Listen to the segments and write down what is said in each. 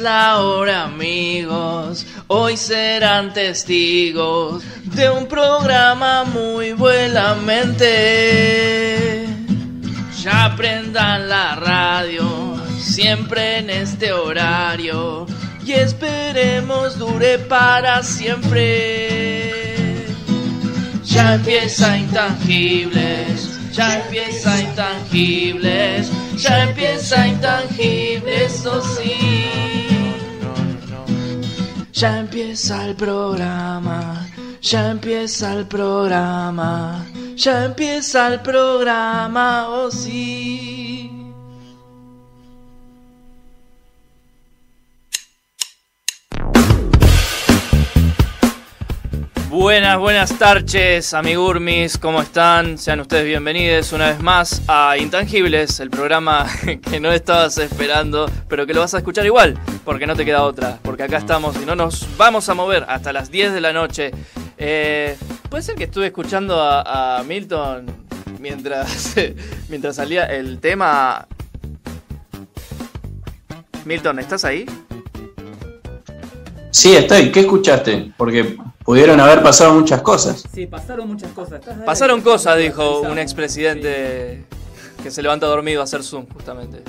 La hora amigos, hoy serán testigos de un programa muy buenamente. Ya aprendan la radio, siempre en este horario, y esperemos dure para siempre. Ya empieza Intangibles, ya empieza Intangibles, ya empieza Intangibles, eso sí. Ya empieza el programa, ya empieza el programa, ya empieza el programa, oh sí. Buenas, buenas tardes, amigurmis, ¿cómo están? Sean ustedes bienvenidos una vez más a Intangibles, el programa que no estabas esperando, pero que lo vas a escuchar igual, porque no te queda otra, porque acá estamos y no nos vamos a mover hasta las 10 de la noche. Eh, Puede ser que estuve escuchando a, a Milton mientras, mientras salía el tema... Milton, ¿estás ahí? Sí, estoy. ¿Qué escuchaste? Porque pudieron haber pasado muchas cosas. Sí, pasaron muchas cosas. Pasaron cosas, dijo un expresidente que se levanta dormido a hacer Zoom, justamente.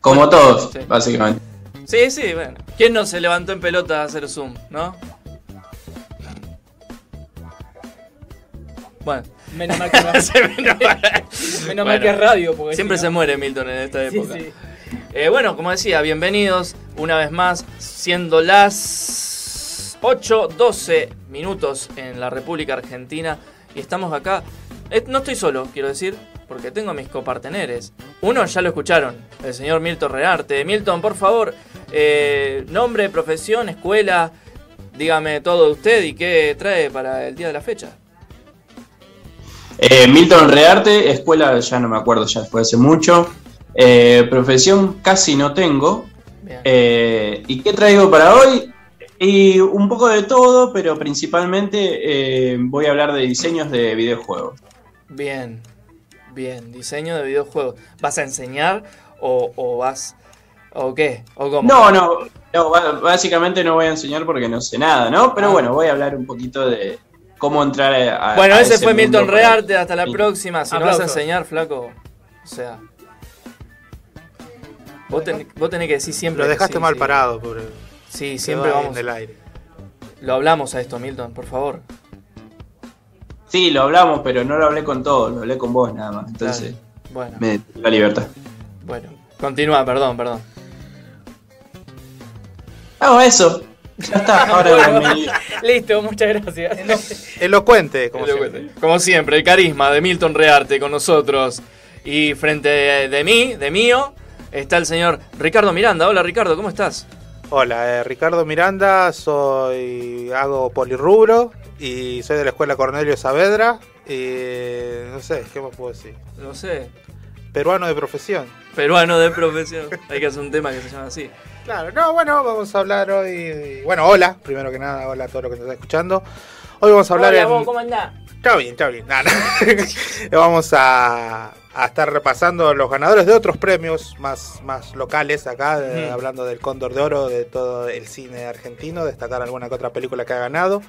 Como todos, Sí. básicamente. Sí, sí, bueno. ¿Quién no se levantó en pelota a hacer Zoom, no? Bueno. Menos mal que, menos mal Bueno, que es radio. Porque Siempre si se muere Milton en esta Sí, época. sí. Eh, bueno, como decía, bienvenidos una vez más, siendo las 8.12 minutos en la República Argentina y estamos acá. No estoy solo, quiero decir, porque tengo mis coparteneres. Uno ya lo escucharon, el señor Milton Rearte. Milton, por favor, eh, nombre, profesión, escuela, dígame todo de usted y qué trae para el día de la fecha. Eh, Milton Rearte, escuela, ya no me acuerdo, ya fue hace mucho. Eh, profesión casi no tengo. ¿Y qué traigo para hoy? Y un poco de todo, pero principalmente eh, voy a hablar de diseños de videojuegos. Bien, bien, diseño de videojuegos. ¿Vas a enseñar o, o vas... o qué? ¿O cómo? No, no, no, básicamente no voy a enseñar porque no sé nada, ¿no? Pero Ah. bueno, voy a hablar un poquito de cómo entrar a... a- Bueno, a ese fue mundo Milton Rearte, hasta la Sí. próxima. Si no Aplausos. vas a enseñar, flaco, o sea... Vos, ten- vos tenés que decir siempre... Lo que dejaste sí, mal sí. parado, pobre. Sí, siempre vamos... en el aire. Lo hablamos a esto, Milton, por favor. Sí, lo hablamos, pero no lo hablé con todos, lo hablé con vos nada más. Entonces, Dale. Bueno, me la libertad. bueno. Continúa, perdón, perdón. Hago eso. Ya está, ahora bienvenido. Listo, muchas gracias. Elocuente, como Como siempre. Como siempre, el carisma de Milton Rearte con nosotros. Y frente de mí, de mío, está el señor Ricardo Miranda. Hola Ricardo, ¿cómo estás? Hola, eh, Ricardo Miranda, soy hago polirrubro y soy de la escuela Cornelio Saavedra. Y no sé, ¿qué más puedo decir? No sé, Peruano de profesión. peruano de profesión. Hay que hacer un tema que se llama así. Claro, no, bueno, vamos a hablar hoy. Bueno, hola, primero que nada, hola a todos los que nos están escuchando. Hoy vamos a hablar Hola, en. vos, ¿cómo andás? Está bien, está bien. Nada, Vamos a, a estar repasando los ganadores de otros premios más, más locales acá, de- Ujú. hablando del Cóndor de Oro, de todo el cine argentino, destacar alguna que otra película que ha ganado.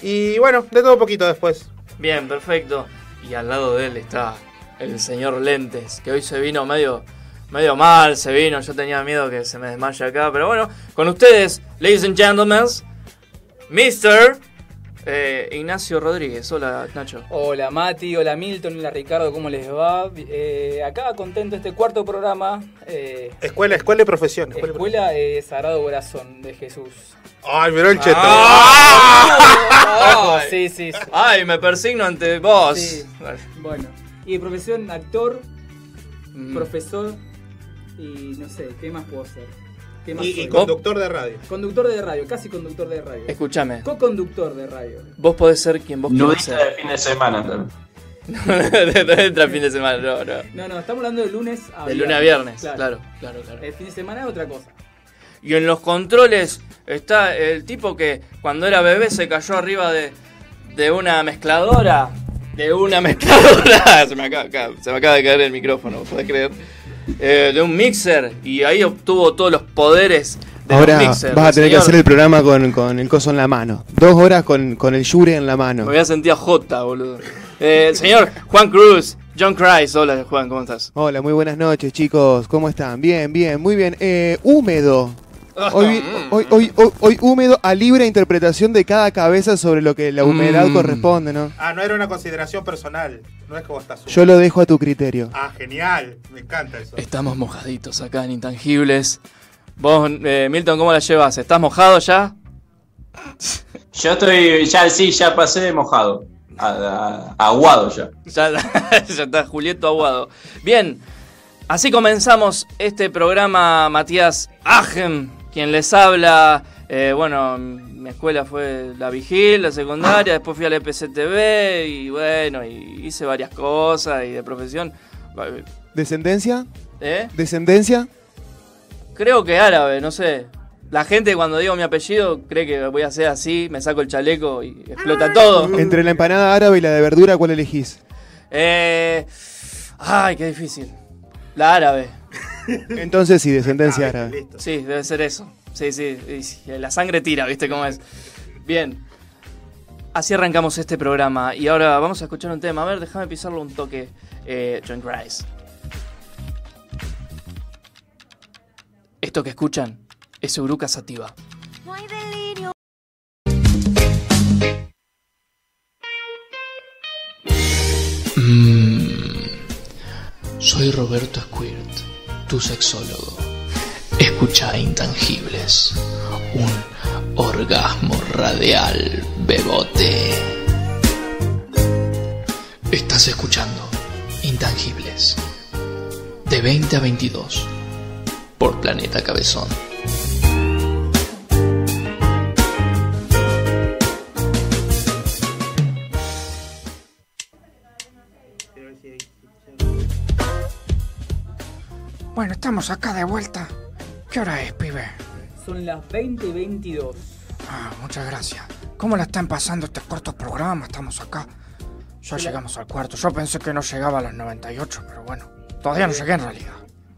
Y bueno, de todo un poquito después. Bien, perfecto. Y al lado de él está el señor Lentes, que hoy se vino medio, medio mal, se vino. Yo tenía miedo que se me desmaye acá, pero bueno, con ustedes, ladies and gentlemen, Mr. eh, Ignacio Rodríguez. Hola, Nacho. Hola Mati, hola Milton, hola Ricardo, ¿cómo les va? Eh, acá contento este cuarto programa. eh, Escuela, escuela y profesión. Escuela Escuela eh, Sagrado Corazón de Jesús. Ay, miró el cheto. Ah, Ay. sí, sí, sí. Ay, me persigno ante vos. Sí. Vale. Bueno. Y de profesión, actor, Mm. profesor y no sé, ¿qué más puedo ser? ¿Qué más Y, conductor de radio. Conductor de radio, casi conductor de radio. Escúchame, Co-conductor de radio. vos podés ser quien vos quieras Nudista de ser. fin de semana también. no entra fin de semana, no, no. No, no, estamos hablando de lunes a De lunes a viernes, claro, claro, claro. El fin de semana es otra cosa. Y en los controles está el tipo que cuando era bebé se cayó arriba de, de una mezcladora. De una mezcladora. Se me, acaba, se me acaba de caer el micrófono, ¿podés creer? Eh, de un mixer y ahí obtuvo todos los poderes de Ahora los mixers. vas a tener que hacer el programa con, con el coso en la mano. Dos horas con, con el Yure en la mano. Me voy a sentir a J, boludo. Eh, señor Juan Cruz, John Christ. Hola, Juan, ¿cómo estás? Hola, muy buenas noches, chicos. ¿Cómo están? Bien, bien, muy bien. Eh, húmedo. Hoy, hoy, hoy, hoy, hoy húmedo a libre interpretación de cada cabeza sobre lo que la humedad Mm. corresponde, ¿no? Ah, no era una consideración personal. No es que vos estás Yo lo dejo a tu criterio. Ah, genial. Me encanta eso. Estamos mojaditos acá en Intangibles. Vos, eh, Milton, ¿cómo la llevas? ¿Estás mojado ya? Yo estoy, ya sí, ya pasé de mojado. A- a- aguado ya. Ya, ya está Julieto Aguado. Bien, así comenzamos este programa, Matías Agen, quien les habla. Eh, bueno, mi escuela fue la Vigil, la secundaria, después fui al EPCTV y bueno, y hice varias cosas y de profesión. ¿Descendencia? ¿Eh? ¿Descendencia? Creo que árabe, no sé. La gente cuando digo mi apellido cree que voy a ser así, me saco el chaleco y explota todo. Entre la empanada árabe y la de verdura, ¿cuál elegís? Eh, ay, qué difícil. La árabe. Entonces sí, descendencia Ah, árabe. listo. Sí, debe ser eso. Sí, sí, sí, La sangre tira, ¿viste cómo es? Bien. Así arrancamos este programa. Y ahora vamos a escuchar un tema. A ver, déjame pisarlo un toque. Eh, John Grice. Esto que escuchan es Uruka Sativa. No hay delirio. Soy Roberto Squirt, tu sexólogo. Escucha Intangibles, un orgasmo radial bebote. Estás escuchando Intangibles, de 20 a 22, por Planeta Cabezón. Bueno, estamos acá de vuelta. ¿Qué hora es, pibe? Son las 20 y 22. Ah, muchas gracias. ¿Cómo la están pasando este corto programa? Estamos acá. Ya llegamos al cuarto. Yo pensé que no llegaba a las 98, pero bueno. Todavía no llegué en realidad.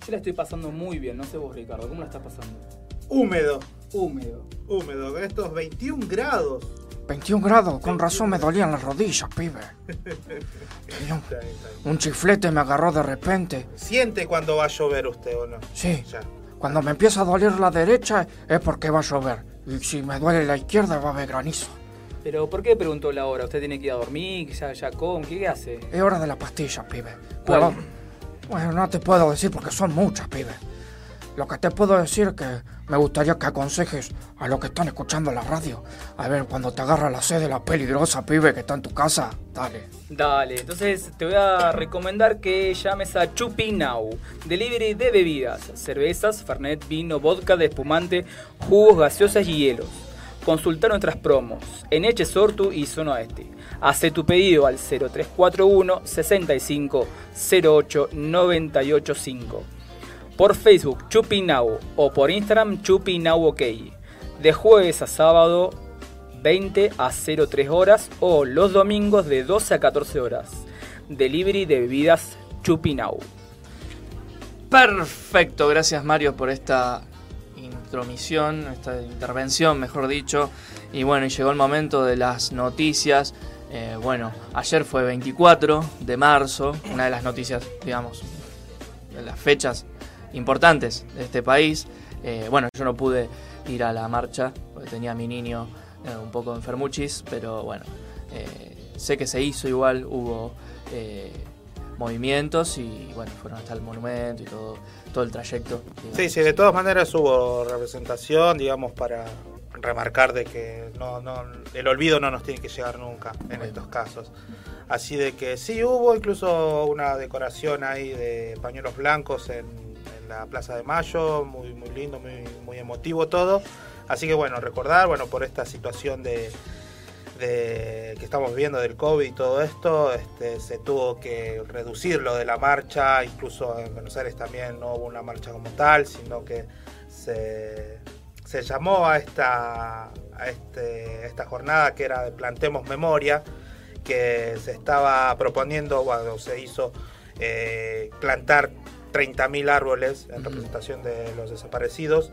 Yo la estoy pasando muy bien, no sé vos, Ricardo, ¿cómo la estás pasando? Húmedo. Húmedo. Húmedo. Con estos 21 grados. 21 grados, con razón me dolían las rodillas, pibe. Tenía un, chiflete me agarró de repente. ¿Siente cuando va a llover usted o no? Sí, Ya. cuando me empieza a doler la derecha es porque va a llover. Y si me duele la izquierda va a haber granizo. Pero, ¿por qué preguntó la hora? ¿Usted tiene que ir a dormir? ¿Ya, ya come? ¿Qué hace? Es hora de la pastilla, pibe. ¿Cuál? Pero, bueno, no te puedo decir porque son muchas, pibe. Lo que te puedo decir es que me gustaría que aconsejes a los que están escuchando la radio. A ver, cuando te agarra la sed de la peligrosa, pibe, que está en tu casa, dale. Dale, entonces te voy a recomendar que llames a Chupi delivery de bebidas, cervezas, fernet, vino, vodka de espumante, jugos, gaseosas y hielos. Consulta nuestras promos en Eche Sortu y Zona Este. Hace tu pedido al 0341 65 08 985. Por Facebook Chupi Now o por Instagram Chupi Now OK. De jueves a sábado 20 a 03 horas o los domingos de 12 a 14 horas. Delivery de bebidas Chupinau. Perfecto, gracias Mario por esta intromisión, esta intervención, mejor dicho. Y bueno, llegó el momento de las noticias. Eh, bueno, ayer fue 24 de marzo, una de las noticias, digamos, de las fechas importantes de este país. Eh, bueno, yo no pude ir a la marcha porque tenía a mi niño eh, un poco enfermuchis, pero bueno, eh, sé que se hizo igual, hubo movimientos y bueno, fueron hasta el monumento y todo, todo el trayecto. digamos. Sí, sí, de todas maneras hubo representación, digamos, para remarcar de que no, no, el olvido no nos tiene que llegar nunca en estos casos. Así de que sí, hubo incluso una decoración ahí de pañuelos blancos en la Plaza de Mayo, muy, muy lindo, muy, muy emotivo todo. Así que bueno, recordar, bueno, por esta situación de, que estamos viviendo del COVID y todo esto, este, se tuvo que reducir lo de la marcha, incluso en Buenos Aires también no hubo una marcha como tal, sino que se, se llamó a esta, este, esta jornada que era de Plantemos Memoria, que se estaba proponiendo, bueno, se hizo eh, plantar 30.000 árboles en representación de los desaparecidos.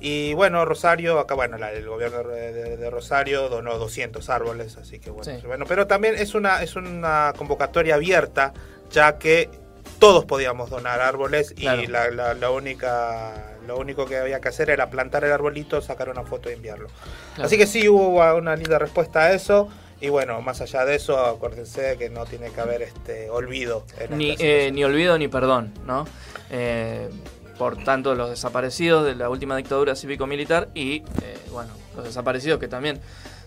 Y bueno, Rosario, acá bueno, la- el gobierno de, de- de Rosario donó 200 árboles, así que bueno, Sí. bueno, pero también es una, es una convocatoria abierta, ya que todos podíamos donar árboles Claro. y la, la- la única, lo único que había que hacer era plantar el arbolito, sacar una foto y enviarlo. Claro. Así que sí hubo una linda respuesta a eso. Y bueno, más allá de eso, acuérdense que no tiene que haber este olvido. En Ni, eh, ni olvido ni perdón, ¿no? Eh, por tanto, los desaparecidos de la última dictadura cívico-militar y, eh, bueno, los desaparecidos que también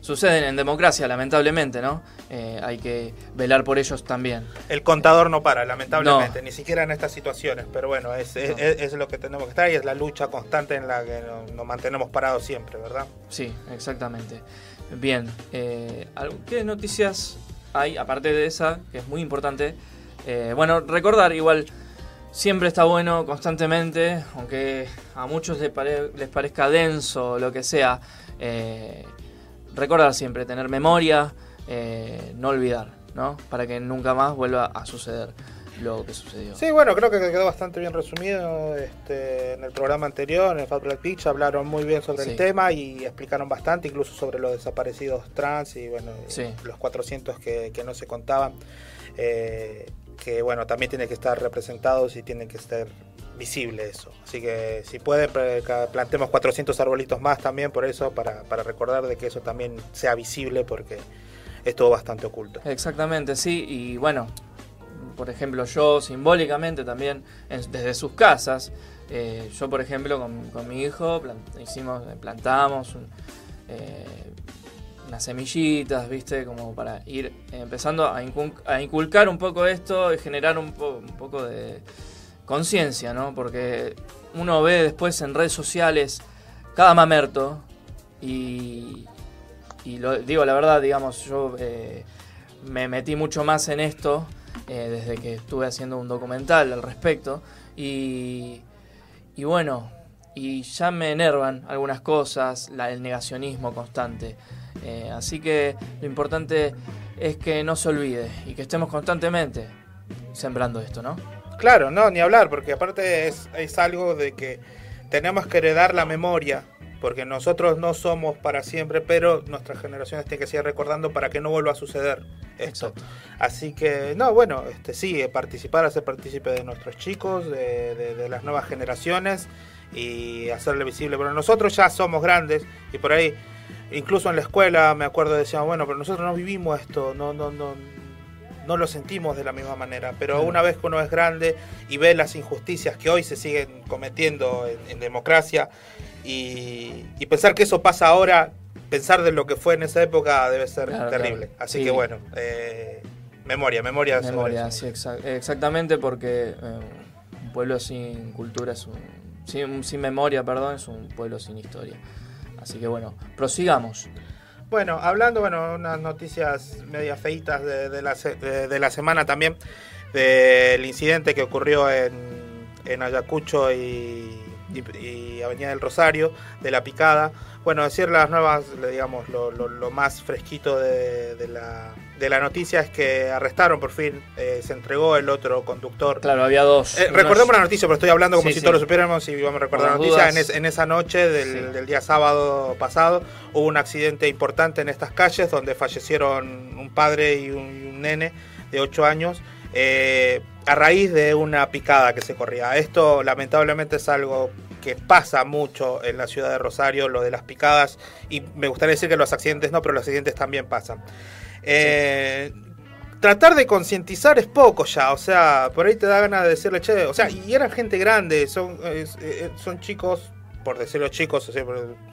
suceden en democracia, lamentablemente, ¿no? Eh, hay que velar por ellos también. El contador no para, lamentablemente, No. ni siquiera en estas situaciones. Pero bueno, es, es, No. es- es lo que tenemos que estar y es la lucha constante en la que nos mantenemos parados siempre, ¿verdad? Sí, exactamente. Bien, eh, ¿algo- ¿qué noticias hay, aparte de esa, que es muy importante? Eh, bueno, recordar igual, siempre está bueno constantemente, aunque a muchos les, pare- les parezca denso lo que sea, eh, recordar siempre, tener memoria, no olvidar, ¿no? Para que nunca más vuelva a suceder lo que sucedió. Sí, bueno, creo que quedó bastante bien resumido este, en el programa anterior, en el Fat Black Beach, hablaron muy bien sobre Sí. el tema y explicaron bastante, incluso sobre los desaparecidos trans y bueno, Sí. los 400 que, que no se contaban, eh, que bueno, también tienen que estar representados y tienen que estar visible eso. Así que si pueden, plantemos 400 arbolitos más también por eso, para, para recordar de que eso también sea visible porque estuvo bastante oculto. Exactamente, sí, y bueno, por ejemplo, yo simbólicamente también, desde sus casas, eh, yo por ejemplo con, mi hijo hicimos, plantamos un- eh, unas semillitas, viste, como para ir empezando a, incul- a inculcar un poco esto y generar un, po- un poco de conciencia, ¿no? Porque uno ve después en redes sociales cada mamerto y, y lo digo la verdad, digamos, yo eh, me metí mucho más en esto eh, desde que estuve haciendo un documental al respecto y, y bueno, y ya me enervan algunas cosas, la, el negacionismo constante. Eh, así que lo importante es que no se olvide y que estemos constantemente sembrando esto, ¿no? Claro, no, ni hablar, porque aparte es, es algo de que tenemos que heredar la memoria, porque nosotros no somos para siempre, pero nuestras generaciones tienen que seguir recordando para que no vuelva a suceder esto. Exacto. Así que, no, bueno, este sí, eh, participar, hacer partícipe de nuestros chicos, de, de- de las nuevas generaciones y hacerle visible. Pero nosotros ya somos grandes y por ahí, incluso en la escuela, me acuerdo, decían, bueno, pero nosotros no vivimos esto, no, no, no, no lo sentimos de la misma manera. Pero una vez que uno es grande y ve las injusticias que hoy se siguen cometiendo en, en democracia y, y pensar que eso pasa ahora, pensar de lo que fue en esa época debe ser Claro, terrible. claro. Así Sí. que bueno, eh, memoria, memoria. Memoria, sí, exa- exactamente, porque eh, un pueblo sin cultura es un sin, sin memoria, perdón, es un pueblo sin historia. Así que bueno, prosigamos. Bueno, hablando, bueno, unas noticias media feitas de, de la, de, de la semana también, del incidente que ocurrió en, en Ayacucho y, y- y Avenida del Rosario, de la picada. Bueno, decir las nuevas, digamos, lo, lo- lo más fresquito de, de la, de la noticia es que arrestaron por fin, eh, se entregó el otro conductor. Claro, había dos. Eh, Uno recordemos la noticia, pero estoy hablando como Sí, si sí. todos lo supiéramos y vamos a recordar la noticia. En, es- en esa noche del, Sí. del día sábado pasado hubo un accidente importante en estas calles donde fallecieron un padre y un, y un nene de 8 años eh, a raíz de una picada que se corría. Esto lamentablemente es algo que pasa mucho en la ciudad de Rosario, lo de las picadas, y me gustaría decir que los accidentes no, pero los accidentes también pasan. Eh, tratar de concientizar es poco ya, o sea, por ahí te da ganas de decirle, che, o sea, y eran gente grande, son, eh, son chicos, por decirlo chicos, o sea,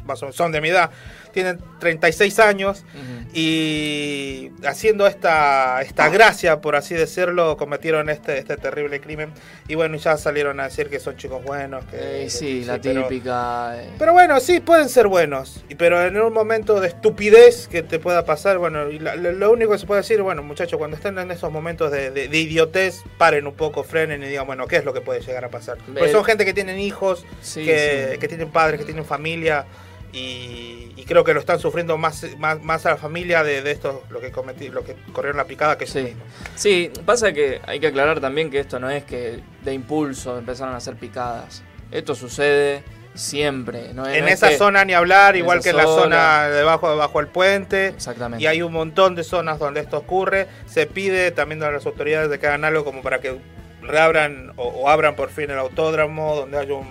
más o menos son de mi edad, tienen 36 años Ujú. y haciendo esta, esta gracia, por así decirlo, cometieron este, este terrible crimen y bueno, ya salieron a decir que son chicos buenos. Que, Eh, que- sí, la pero- típica. eh, pero bueno, sí, pueden ser buenos. Pero en un momento de estupidez que te pueda pasar, bueno, y la- lo, único que se puede decir, bueno, muchachos, cuando estén en esos momentos de, de- de idiotez, paren un poco, frenen y digan, bueno, ¿qué es lo que puede llegar a pasar? Porque son gente que tienen hijos, sí, que, sí. que tienen padres, que tienen familia. Y, y creo que lo están sufriendo más, más, más a la familia de, de estos, lo que cometí, lo que corrieron la picada que Sí. Sí, pasa que hay que aclarar también que esto no es que de impulso empezaron a hacer picadas. Esto sucede siempre. No es- En no es esa que- zona ni hablar, igual que en la zona. zona debajo, debajo del puente. Exactamente. Y hay un montón de zonas donde esto ocurre. Se pide también a las autoridades de que hagan algo como para que reabran o, o abran por fin el autódromo, donde haya un,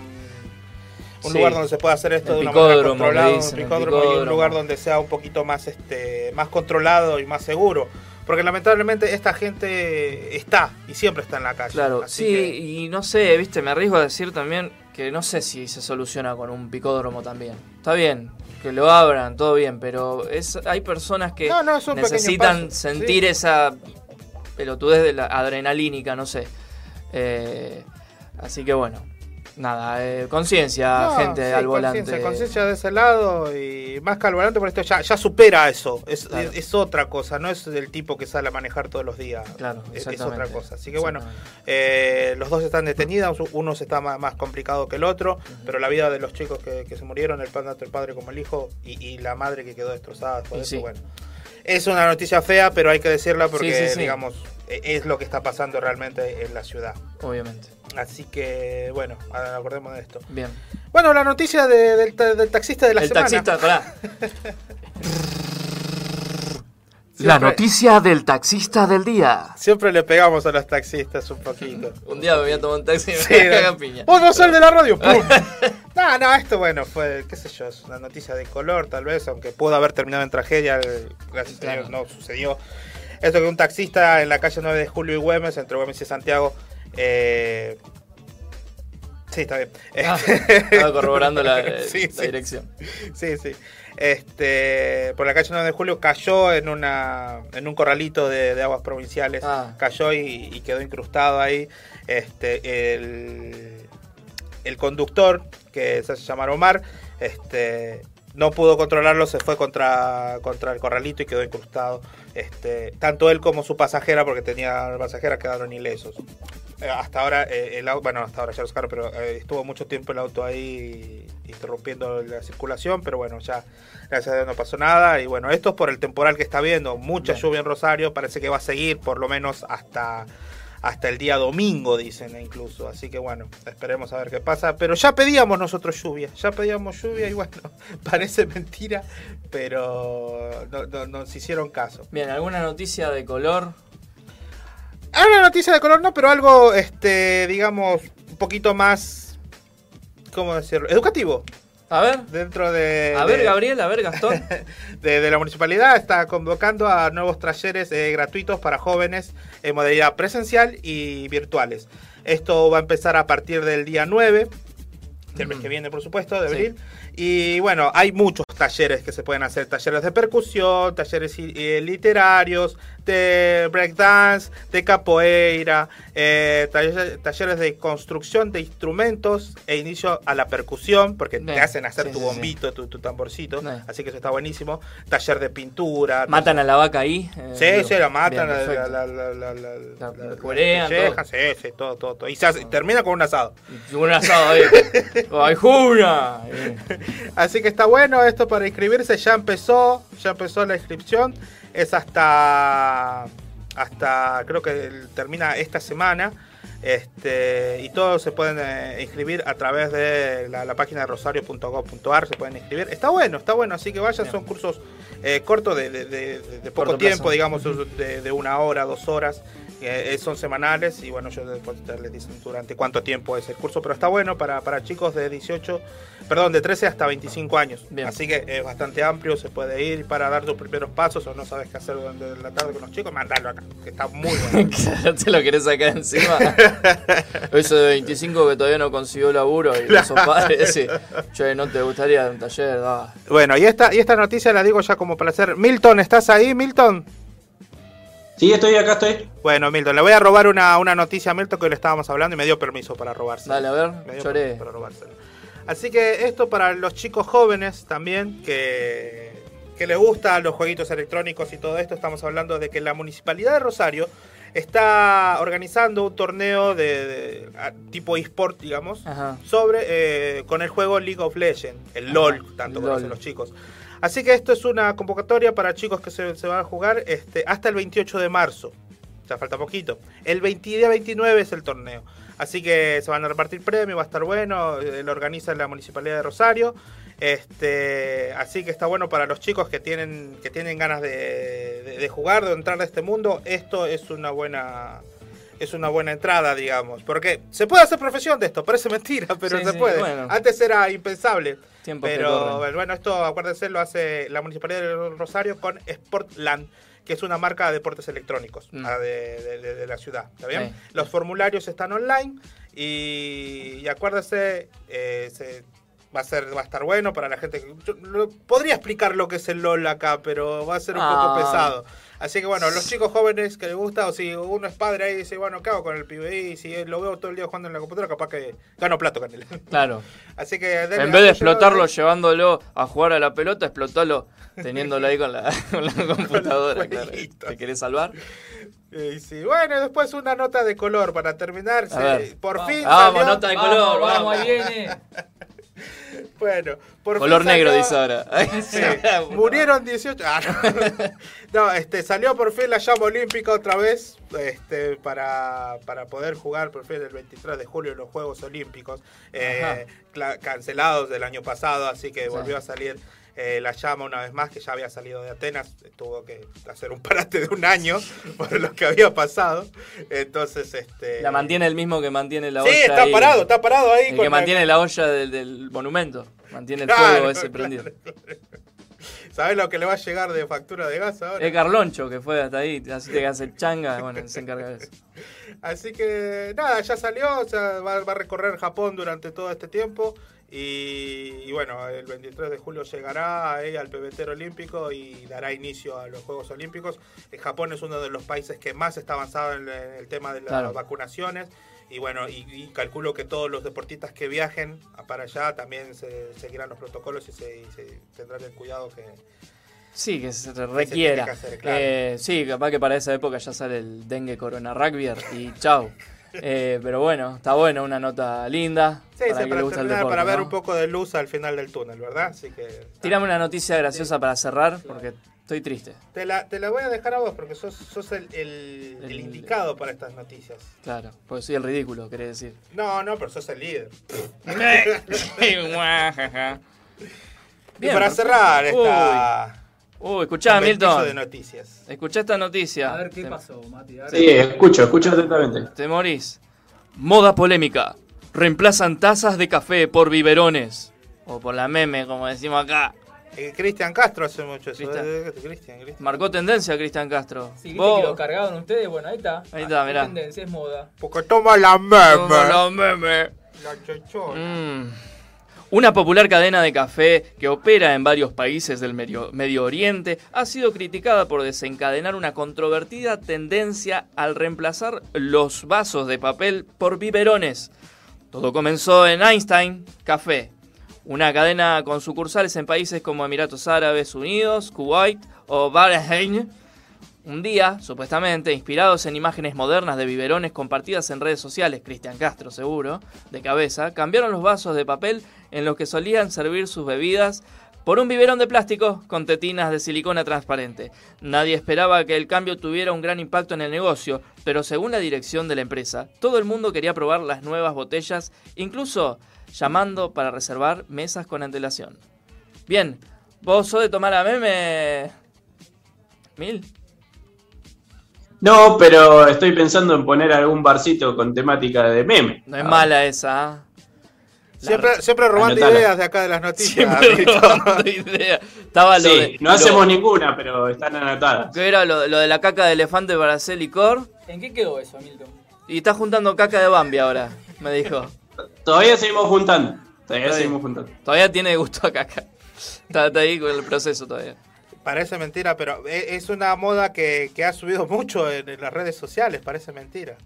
un Sí. lugar donde se pueda hacer esto El de una manera controlada, un dicen, picódromo y un lugar donde sea un poquito más este más controlado y más seguro. Porque lamentablemente esta gente está y siempre está en la calle. Claro, Así sí, que- y no sé, viste, me arriesgo a decir también que no sé si se soluciona con un picódromo también. Está bien, que lo abran, todo bien, pero es hay personas que No, necesitan sentir sí. esa pelotudez de la adrenalínica, no sé. Eh, así que bueno, nada, eh, conciencia, No, gente sí, al volante. Conciencia de ese lado y más que al volante, por esto ya, ya supera eso. Es, Claro. es, es otra cosa, no es del tipo que sale a manejar todos los días. Claro, es, otra cosa. Así que bueno, eh, los dos están detenidos, uno se está más, más complicado que el otro, pero la vida de los chicos que, que se murieron, el padre, tanto el padre como el hijo, y, y la madre que quedó destrozada, todo eso, sí. bueno. Es una noticia fea, pero hay que decirla porque, Sí, sí, sí. digamos, e- es lo que está pasando realmente en la ciudad. Obviamente. Así que, bueno, acordemos de esto. Bien. Bueno, la noticia de- del, del taxista de la el semana. taxista, pará. La noticia del taxista del día. Siempre le pegamos a los taxistas un poquito. Un día me voy a tomar un taxi y me Sí, voy a cagar ¿no? a piña. ¡Oh, no el de la radio! ¡Pum! no, no, esto bueno, fue, qué sé yo, es una noticia de color tal vez, aunque pudo haber terminado en tragedia, el- gracias a Claro. Dios no sucedió. Esto que un taxista en la calle 9 de Julio y Güemes, entre Güemes y Santiago, eh... Sí, está bien. Ah, estaba corroborando la, eh, Sí, la sí. dirección. Sí, sí. Este, por la calle 9 de Julio cayó en una en un corralito de, de aguas provinciales. Ah. Cayó y, y quedó incrustado ahí. Este, el, el conductor, que se hace llamar Omar, este, no pudo controlarlo, se fue contra, contra el corralito y quedó incrustado. Este, tanto él como su pasajera, porque tenía pasajera, quedaron ilesos. Eh, hasta ahora, eh, el auto, bueno, hasta ahora ya lo sacaron, pero eh, estuvo mucho tiempo el auto ahí interrumpiendo la circulación, pero bueno, ya gracias a Dios no pasó nada. Y bueno, esto es por el temporal que está habiendo, mucha Bien. lluvia en Rosario, parece que va a seguir por lo menos hasta hasta el día domingo, dicen incluso. Así que bueno, esperemos a ver qué pasa. Pero ya pedíamos nosotros lluvia, ya pedíamos lluvia y bueno, parece mentira, pero no, no- nos hicieron caso. Bien, ¿alguna noticia de color? Una noticia de color no, pero algo, este, digamos, un poquito más, ¿cómo decirlo? Educativo. A ver, Dentro de... a ver, de- Gabriel, a ver, Gastón. de, de la municipalidad está convocando a nuevos talleres eh, gratuitos para jóvenes en modalidad presencial y virtuales. Esto va a empezar a partir del día 9, del mes que viene, por supuesto, de Sí. abril. Y bueno, hay muchos talleres que se pueden hacer: talleres de percusión, talleres eh, literarios, de breakdance, de capoeira, eh, talleres, talleres de construcción de instrumentos e inicio a la percusión, porque te hacen hacer Sí, tu sí, bombito, Tu, tu tamborcito. Bien. Así que eso está buenísimo. Taller de pintura. ¿Matan a la vaca ahí? Eh, Sí, digo, sí, la matan, bien, la, la, la, pellejan, sí, sí, todo, todo, todo. Y se hace- termina con un asado. Un asado ahí. ¡Ay, Juna! Eh, Así que está bueno esto para inscribirse, ya empezó, ya empezó la inscripción, es hasta, hasta creo que termina esta semana, este, y todos se pueden eh, inscribir a través de la, la página de rosario.gov.ar, se pueden inscribir, está bueno, está bueno, así que vayan, son cursos eh, cortos de, de- de- poco Corto tiempo, plazo. digamos, de, de una hora, dos horas, eh, son semanales y bueno, yo después les dicen durante cuánto tiempo es el curso, pero está bueno para, para chicos de 18, perdón, de 13 hasta 25 años. Bien. Así que es bastante amplio, se puede ir para dar tus primeros pasos o no sabes qué hacer durante la tarde con los chicos, mandalo acá, que está muy bueno. ¿No te lo querés sacar encima? Eso de 25 que todavía no consiguió laburo y no sos padre, ese, che, ¿no te gustaría un taller? Da. bueno, y esta, y esta noticia la digo ya como para hacer. Milton, ¿estás ahí, Milton? Sí, estoy acá, estoy. Bueno, Milton, le voy a robar una, una noticia a Milton que le estábamos hablando y me dio permiso para robársela. Dale, a ver, Me dio lloré. permiso para robársela. Así que esto para los chicos jóvenes también que, que les gustan los jueguitos electrónicos y todo esto, estamos hablando de que la Municipalidad de Rosario está organizando un torneo de, tipo eSport, digamos, Ajá. sobre eh, con el juego League of Legends, el Ajá, LOL, tanto LOL. conocen los chicos. Así que esto es una convocatoria para chicos que se, se van a jugar este, hasta el 28 de marzo. O sea, falta poquito. El 20 día 29 es el torneo. Así que se van a repartir premios, va a estar bueno. eh, Lo organiza la Municipalidad de Rosario. Este, así que está bueno para los chicos que tienen, que tienen ganas de, de- de jugar, de entrar a este mundo. Esto es una buena es una buena entrada, digamos. Porque se puede hacer profesión de esto, parece mentira, pero Sí, se sí, puede. bueno. Antes era impensable. Tiempos Pero bueno, esto acuérdense, lo hace la Municipalidad de Rosario con Sportland, que es una marca de deportes electrónicos Mm. ah, de, de- de- de la ciudad. ¿Está bien? Sí. Los formularios están online y, y acuérdense, eh, se- va a ser va a estar bueno para la gente. yo lo- podría explicar lo que es el LOL acá, pero va a ser un poco pesado. Así que bueno, los chicos jóvenes que les gusta, o si uno es padre ahí y dice, bueno, ¿qué hago con el pibe? Y si lo veo todo el día jugando en la computadora, capaz que gano plato con él. Claro. Así que denle En vez de explotarlo llevándolo a jugar a la pelota, explotalo teniéndolo ahí con la, con la computadora. claro. jueguitos. ¿Te querés salvar? Y sí, bueno, y después una nota de color para terminar. por Vamos. fin Vamos, salió- nota de color, vamos, vamos. ahí viene. Bueno, por Color fin negro, dice ahora. Sí, murieron 18. Ah, no. No, este, salió por fin la llama olímpica otra vez este, para, para poder jugar por fin el 23 de julio en los Juegos Olímpicos, eh, cancelados del año pasado, así que volvió a salir eh, la llama una vez más, que ya había salido de Atenas, tuvo que hacer un parate de un año por lo que había pasado. Entonces, este... La mantiene el mismo que mantiene la Sí, olla. está ahí. parado, está parado ahí. El con que la- mantiene la olla del, del monumento. Mantiene el Claro, fuego ese claro. prendido. ¿Sabes lo que le va a llegar de factura de gas ahora? Es Carloncho que fue hasta ahí, así te hace changa, bueno, se encarga de eso. Así que nada, ya salió, o sea, va, va a recorrer Japón durante todo este tiempo y, y bueno, el 23 de julio llegará ahí al pebetero olímpico y dará inicio a los Juegos Olímpicos. Eh, Japón es uno de los países que más está avanzado en, en el tema de las Claro. vacunaciones y bueno, y, y calculo que todos los deportistas que viajen para allá también se seguirán los protocolos y se, y se tendrán el cuidado que, Sí, que se requiera. que hacer, claro. Eh, sí, capaz que para esa época ya sale el dengue corona rugby y chau. Eh, pero bueno, está bueno, una nota linda. Sí, para sí, que para, le gusta el terminar, deporte, para ver ¿no? un poco de luz al final del túnel, ¿verdad? Así que... Tirame una noticia graciosa para cerrar, porque estoy triste. Te la, te la voy a dejar a vos porque sos, sos el, el- el El- indicado para estas noticias. Claro, porque soy el ridículo, querés decir. No, no, pero sos el líder. y Bien, para perfecto. cerrar esta... Uy, escuchá, conventizo Milton. de noticias. Escuchá esta noticia. A ver qué Te- pasó, Mati. A ver. Sí, escucho, escucho atentamente. Te morís. Moda polémica. Reemplazan tazas de café por biberones. O por la meme, como decimos acá. Eh, Cristian Castro hace mucho eso. Cristian. eh. Marcó tendencia Cristian Castro. Sí, viste Vos- que lo cargaron ustedes. Bueno, ahí está. Ahí está, Ah, mirá. Es tendencia, es moda. Porque toma la meme. Como la meme. La chochona. Mm. Una popular cadena de café que opera en varios países del Medio, Oriente ha sido criticada por desencadenar una controvertida tendencia al reemplazar los vasos de papel por biberones. Todo comenzó en Einstein Café, una cadena con sucursales en países como Emiratos Árabes Unidos, Kuwait o Bahrein. Un día, supuestamente, inspirados en imágenes modernas de biberones compartidas en redes sociales, Cristian Castro seguro, de cabeza, cambiaron los vasos de papel en los que solían servir sus bebidas por un biberón de plástico con tetinas de silicona transparente. Nadie esperaba que el cambio tuviera un gran impacto en el negocio, pero según la dirección de la empresa, todo el mundo quería probar las nuevas botellas, incluso llamando para reservar mesas con antelación. Bien, ¿vos sos de tomar a meme? ¿Mil? No, pero estoy pensando en poner algún barcito con temática de meme. No es mala esa. ¿ah? Siempre, siempre robando Anotala. ideas de acá de las noticias. Siempre robando. Estaba lo Sí, de. no lo- hacemos ninguna, pero están anotadas. ¿Qué era lo, lo de la caca de elefante para hacer licor? ¿En qué quedó eso, Milton? Y está juntando caca de Bambi ahora, me dijo. Todavía seguimos juntando. Todavía seguimos juntando. Todavía tiene gusto a caca. Está, está ahí con el proceso todavía. Parece mentira, pero e- es una moda que, que ha subido mucho en, en las redes sociales, parece mentira.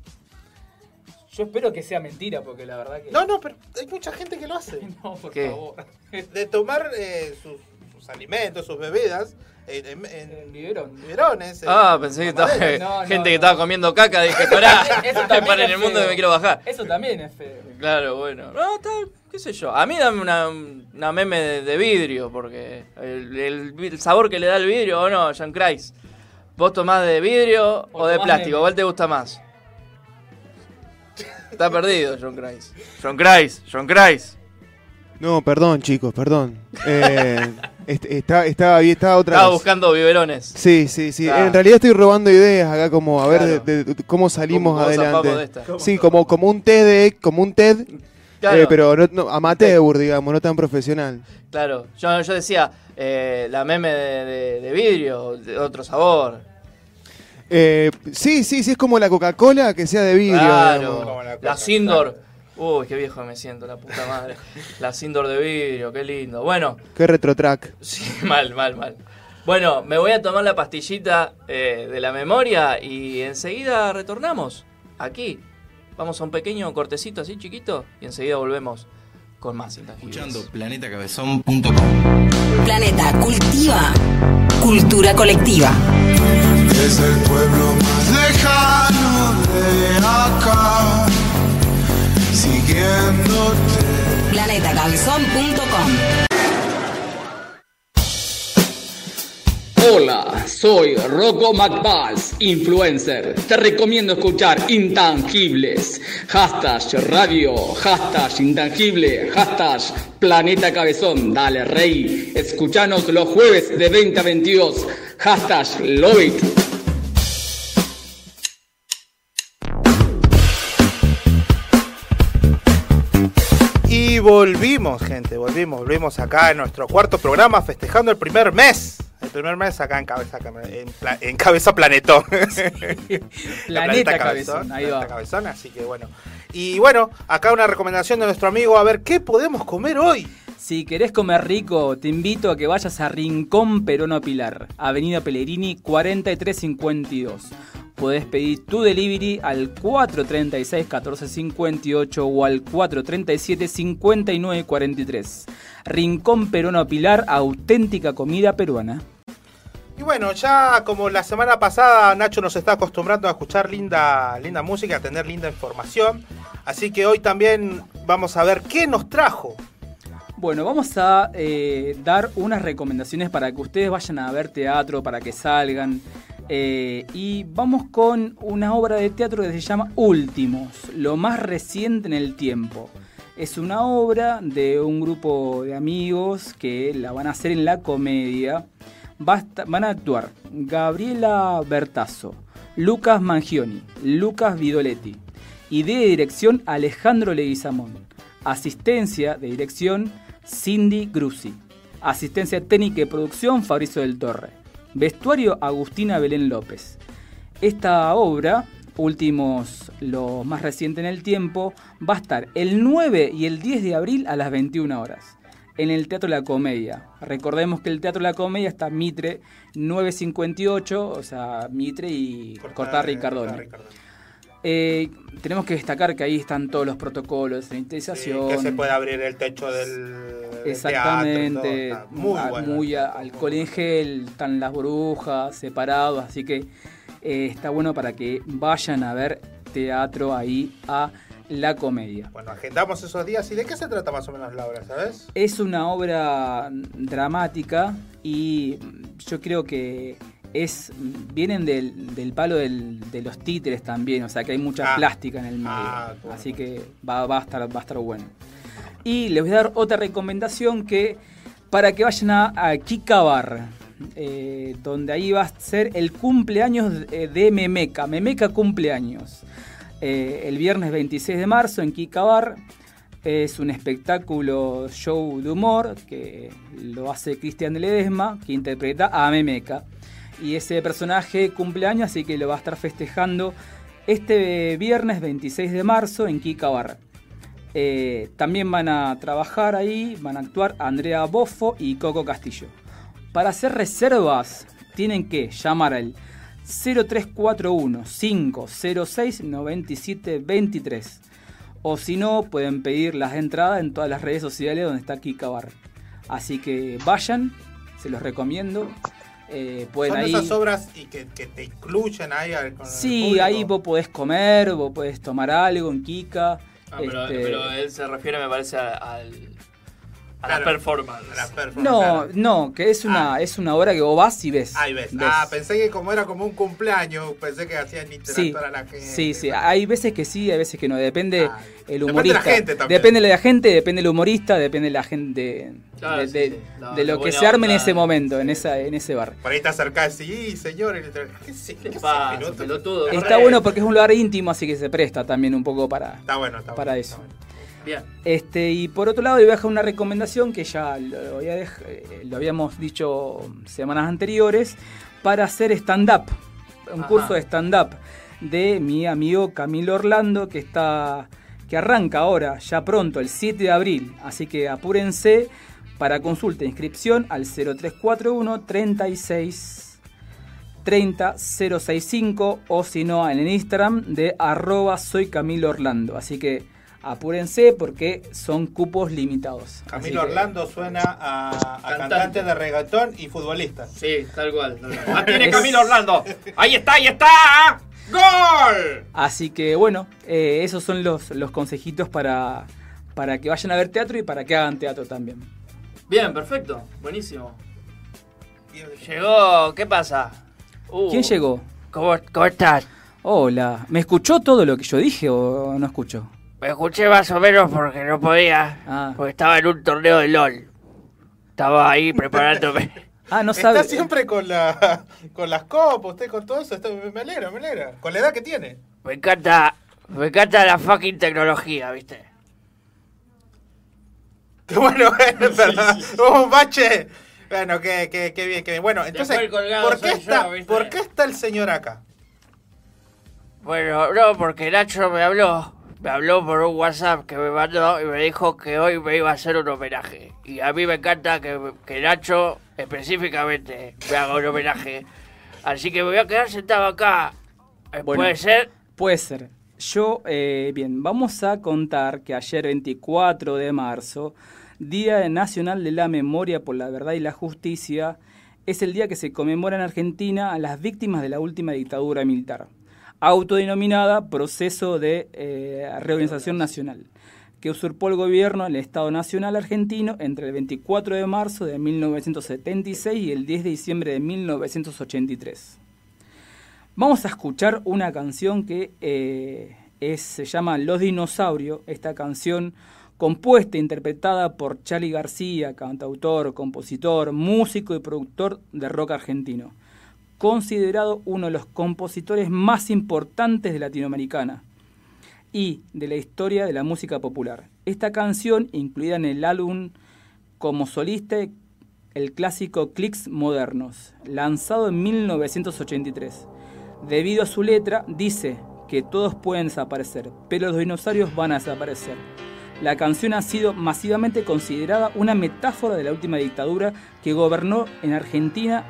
Yo espero que sea mentira, porque la verdad que. No, no, pero hay mucha gente que lo hace. No, por ¿Qué? favor. De tomar eh, sus, sus alimentos, sus bebidas, en, en- en En biberón. biberones. en Ah, pensé que estaba mamaderas. No, no, gente que no. estaba comiendo caca. Dije, pará, Eso que también paren es el mundo que me quiero bajar. Eso también es feo. Claro, bueno. No, está, qué sé yo. A mí dame una, una meme de, de vidrio, porque el, el- el sabor que le da el vidrio, o no, Jean Christ. ¿Vos tomás de vidrio o, O de plástico? ¿Cuál te gusta más? Está perdido, John Christ. John Christ, John Christ. No, perdón, chicos, perdón. Eh, est- está, estaba estaba otra Estaba vez. buscando biberones. Sí, sí, sí. Ah. En realidad estoy robando ideas acá, como a ver de, de- de cómo salimos ¿Cómo adelante. de esta? Sí, como, como un TED, como un TED, Claro, eh, pero no, no, amateur, digamos, no tan profesional. claro. Yo, yo decía, eh, la meme de, de- de vidrio, de otro sabor. Eh, sí, sí, sí, es como la Coca-Cola que sea de vidrio. Claro, la la, Sindor. Uy, qué viejo me siento, la puta madre. La Sindor de vidrio, qué lindo. Bueno, Qué retrotrack. sí, mal, mal, mal. Bueno, me voy a tomar la pastillita eh, de la memoria y enseguida retornamos aquí. Vamos a un pequeño cortecito así chiquito y enseguida volvemos con más intangibles. Escuchando planetacabezón.com. Planeta Cultiva. Cultura colectiva. Es el pueblo más lejano de acá, siguiéndote. Planetacabezón.com. Hola, soy Rocco McBalls, influencer. Te recomiendo escuchar Intangibles. Hashtag radio, hashtag intangible, hashtag planeta cabezón. Dale, rey. Escuchanos los jueves de 20 a 22. Hashtag love it. Y volvimos, gente, volvimos, volvimos acá en nuestro cuarto programa festejando el primer mes. El primer mes acá en Cabeza, en, Pla- en cabeza Planetón. La Planeta Cabezón, ahí Planeta va. Cabezón, así que bueno. Y bueno, acá una recomendación de nuestro amigo, a ver, ¿qué podemos comer hoy? Si querés comer rico, te invito a que vayas a Rincón Perono Pilar, Avenida Pellegrini 4352. Podés pedir tu delivery al 436-1458 o al 437-5943. Rincón Perono Pilar, auténtica comida peruana. Y bueno, ya como la semana pasada Nacho nos está acostumbrando a escuchar linda, linda música, a tener linda información. Así que hoy también vamos a ver qué nos trajo. Bueno, vamos a eh, dar unas recomendaciones para que ustedes vayan a ver teatro, para que salgan. Eh, y vamos con una obra de teatro que se llama Últimos, lo más reciente en el tiempo. Es una obra de un grupo de amigos que la van a hacer en la comedia. Van a actuar Gabriela Bertazo, Lucas Mangioni, Lucas Vidoletti. Idea de dirección Alejandro Leguizamón. Asistencia de dirección Cindy Grusi. Asistencia técnica y producción Fabricio del Torre. Vestuario Agustina Belén López. Esta obra, últimos, lo más reciente en el tiempo, va a estar el 9 y el 10 de abril a las 21 horas en el Teatro La Comedia. Recordemos que el Teatro La Comedia está Mitre 958, o sea, Mitre y Cortar Ricardone. Eh, tenemos que destacar que ahí están todos los protocolos sanitización. que se puede abrir el techo del, Exactamente. teatro, todo, está muy a- bueno. muy a- alcohol en gel, están las burbujas separados, así que eh, está bueno para que vayan a ver teatro ahí a la comedia. Bueno, agendamos esos días. ¿Y de qué se trata más o menos la obra, sabes? Es una obra dramática y yo creo que es vienen del, del palo del- de los títeres también, o sea que hay mucha Ah. plástica en el medio, Ah, bueno. así que va, va a estar, va a estar bueno. Y les voy a dar otra recomendación que para que vayan a, a Kikabar, eh, donde ahí va a ser el cumpleaños de, de Memeca, Memeca cumpleaños. Eh, el viernes 26 de marzo en Kikabar. Es un espectáculo show de humor que lo hace Cristian de Ledesma, que interpreta a Memeca. Y ese personaje cumple años, así que lo va a estar festejando este viernes 26 de marzo en Kikabar. Eh, también van a trabajar ahí, van a actuar Andrea Boffo y Coco Castillo. Para hacer reservas tienen que llamar al 0341 506 9723 o si no pueden pedir las entradas en todas las redes sociales donde está Kika Bar. Así que vayan se los recomiendo. Eh, pueden Son ahí... esas obras y que, que te incluyen ahí al- con el Sí, ahí vos podés comer, vos podés tomar algo en Kika. Ah, pero, este, pero él se refiere, me parece, al- a Claro, la performance. a la performance, No, claro. no, que es una, es una obra que vos vas y ves. Ahí ves. Ah, pensé que como era como un cumpleaños, pensé que hacían Sí, interactuar a la gente. sí, sí. Hay veces que sí, hay veces que no. Depende el Depende humorista. de la gente también. Depende de la gente, depende del humorista, depende de la gente. Claro, de sí, de- sí. Lo que se arme en ese momento, en, esa, en ese bar. Por ahí te acercás y sí, señor. ¿Qué sé? ¿Qué pasa? Está bueno porque es un lugar íntimo, así que se presta también un poco para, Está bueno, está para bueno, eso. Bien. Este, y por otro lado, voy a dejar una recomendación que ya lo, eh, lo habíamos dicho semanas anteriores, para hacer stand-up. Un Ajá. curso de stand-up de mi amigo Camilo Orlando, que está que arranca ahora, ya pronto, el 7 de abril. Así que apúrense para consulta e inscripción al 0341 36 30 065 o si no en el Instagram de arroba soy Camilo Orlando. Así que apúrense porque son cupos limitados. Camilo que- Orlando suena a, a Cantante. cantante de reggaetón y futbolista. Sí, tal cual. tal cual. Ah, tiene Es- Camilo Orlando. Ahí está, ahí está. ¡Gol! Así que bueno, eh, esos son los, los consejitos para, para que vayan a ver teatro y para que hagan teatro también. Bien, perfecto. Buenísimo. Llegó, ¿qué pasa? Uh, ¿Quién llegó? ¿Cómo, cómo estás? Hola, ¿me escuchó todo lo que yo dije o no escuchó? Me escuché más o menos porque no podía. Ah. Porque estaba en un torneo de LOL. Estaba ahí preparándome. Ah, no Está sabe. siempre con, la, con las copas, usted con todo eso. está- me alegra, me alegra. Con la edad que tiene. Me encanta. Me encanta la fucking tecnología, ¿viste? Qué bueno, es verdad. Un bache. Bueno, qué, qué, qué bien, qué bien. Bueno, entonces, ¿por qué, está, yo, ¿viste? ¿por qué está el señor acá? Bueno, no, porque Nacho me habló. Me habló por un WhatsApp que me mandó y me dijo que hoy me iba a hacer un homenaje. Y a mí me encanta que, que Nacho específicamente me haga un homenaje. Así que me voy a quedar sentado acá. Eh, Bueno, ¿Puede ser? Puede ser. Yo, eh, bien, vamos a contar que ayer 24 de marzo, Día Nacional de la Memoria por la Verdad y la Justicia, es el día que se conmemora en Argentina a las víctimas de la última dictadura militar, autodenominada Proceso de eh, Reorganización Nacional, que usurpó el gobierno del Estado Nacional argentino entre el 24 de marzo de 1976 y el 10 de diciembre de 1983. Vamos a escuchar una canción que eh, es, se llama Los Dinosaurios. Esta canción compuesta e interpretada por Charlie García, cantautor, compositor, músico y productor de rock argentino. Considerado uno de los compositores más importantes de Latinoamericana y de la historia de la música popular. Esta canción, incluida en el álbum como solista, el clásico Clicks Modernos, lanzado en 1983. Debido a su letra, dice que todos pueden desaparecer, pero los dinosaurios van a desaparecer. La canción ha sido masivamente considerada una metáfora de la última dictadura que gobernó en Argentina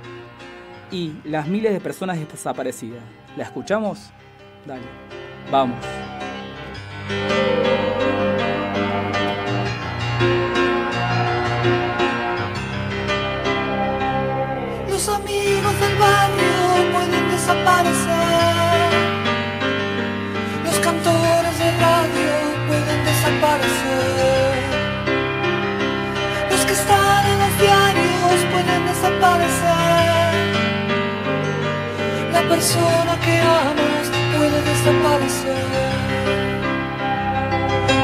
y las miles de personas desaparecidas. ¿La escuchamos? Dale, vamos. Los amigos del barrio pueden desaparecer. Los cantores de radio pueden desaparecer. Los que están en los diarios pueden desaparecer. Persona que amas puede desaparecer.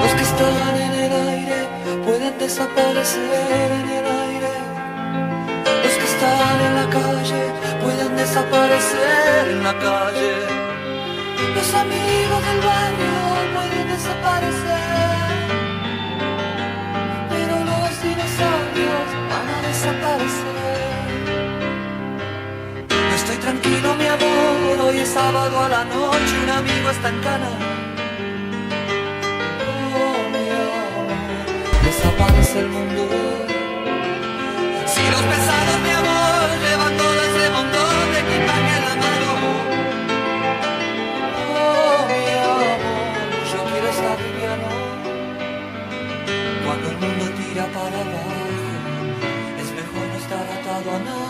Los que están en el aire pueden desaparecer en el aire. Los que están en la calle pueden desaparecer en la calle. Los amigos del barrio pueden desaparecer. Pero los dinosaurios van a desaparecer. Tranquilo, mi amor. Hoy es sábado a la noche. Un amigo está en cana. Oh, mi amor. Desaparece el mundo. Si los pesados, mi amor, llevan todo ese montón de equipaje en la. Oh, mi amor, yo quiero estar liviano. Cuando el mundo tira para abajo, es mejor no estar atado a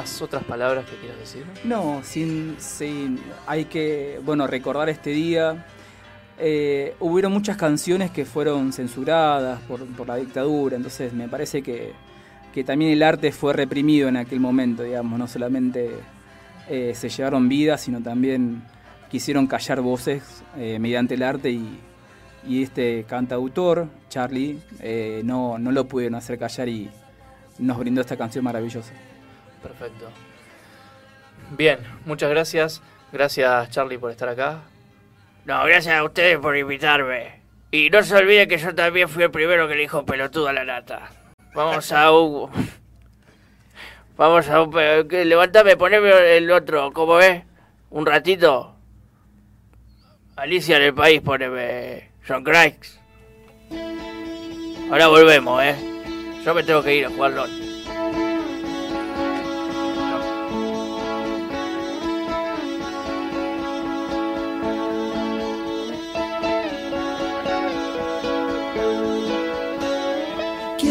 ¿Algunas otras palabras que quieras decir? No, sin, sin, hay que, bueno, recordar este día. Eh, hubieron muchas canciones que fueron censuradas por, por la dictadura, entonces me parece que, que también el arte fue reprimido en aquel momento, digamos, no solamente eh, se llevaron vidas, sino también quisieron callar voces eh, mediante el arte y, y este cantautor, Charlie, eh, no, no lo pudieron hacer callar y nos brindó esta canción maravillosa. Perfecto. Bien, muchas gracias. Gracias, Charlie, por estar acá. No, gracias a ustedes por invitarme. Y no se olviden que yo también fui el primero que le dijo pelotudo a la nata. Vamos a un... Vamos a un... Levantame, poneme el otro, ¿cómo ves? Un ratito. Alicia en el país, poneme John Crikes. Ahora volvemos, ¿eh? Yo me tengo que ir a jugar LOL.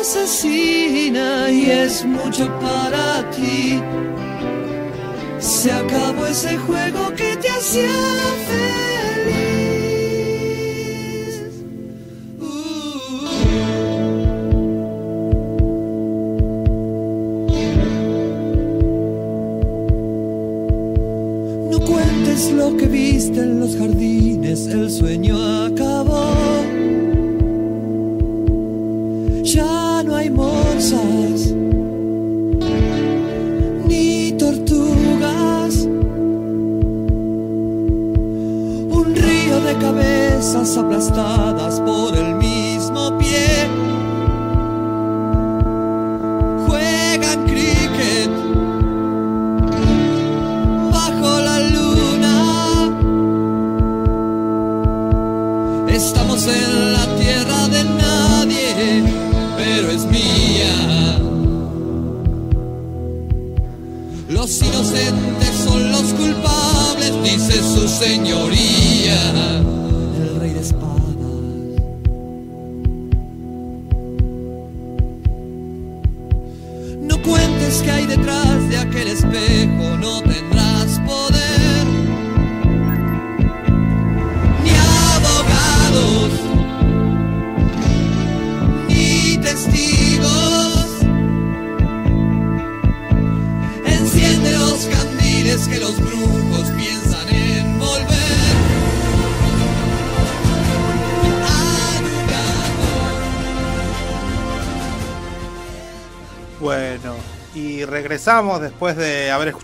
asesina y es mucho para ti. Se acabó ese juego que te hacía feliz. No cuentes lo que viste en los jardines, el sueño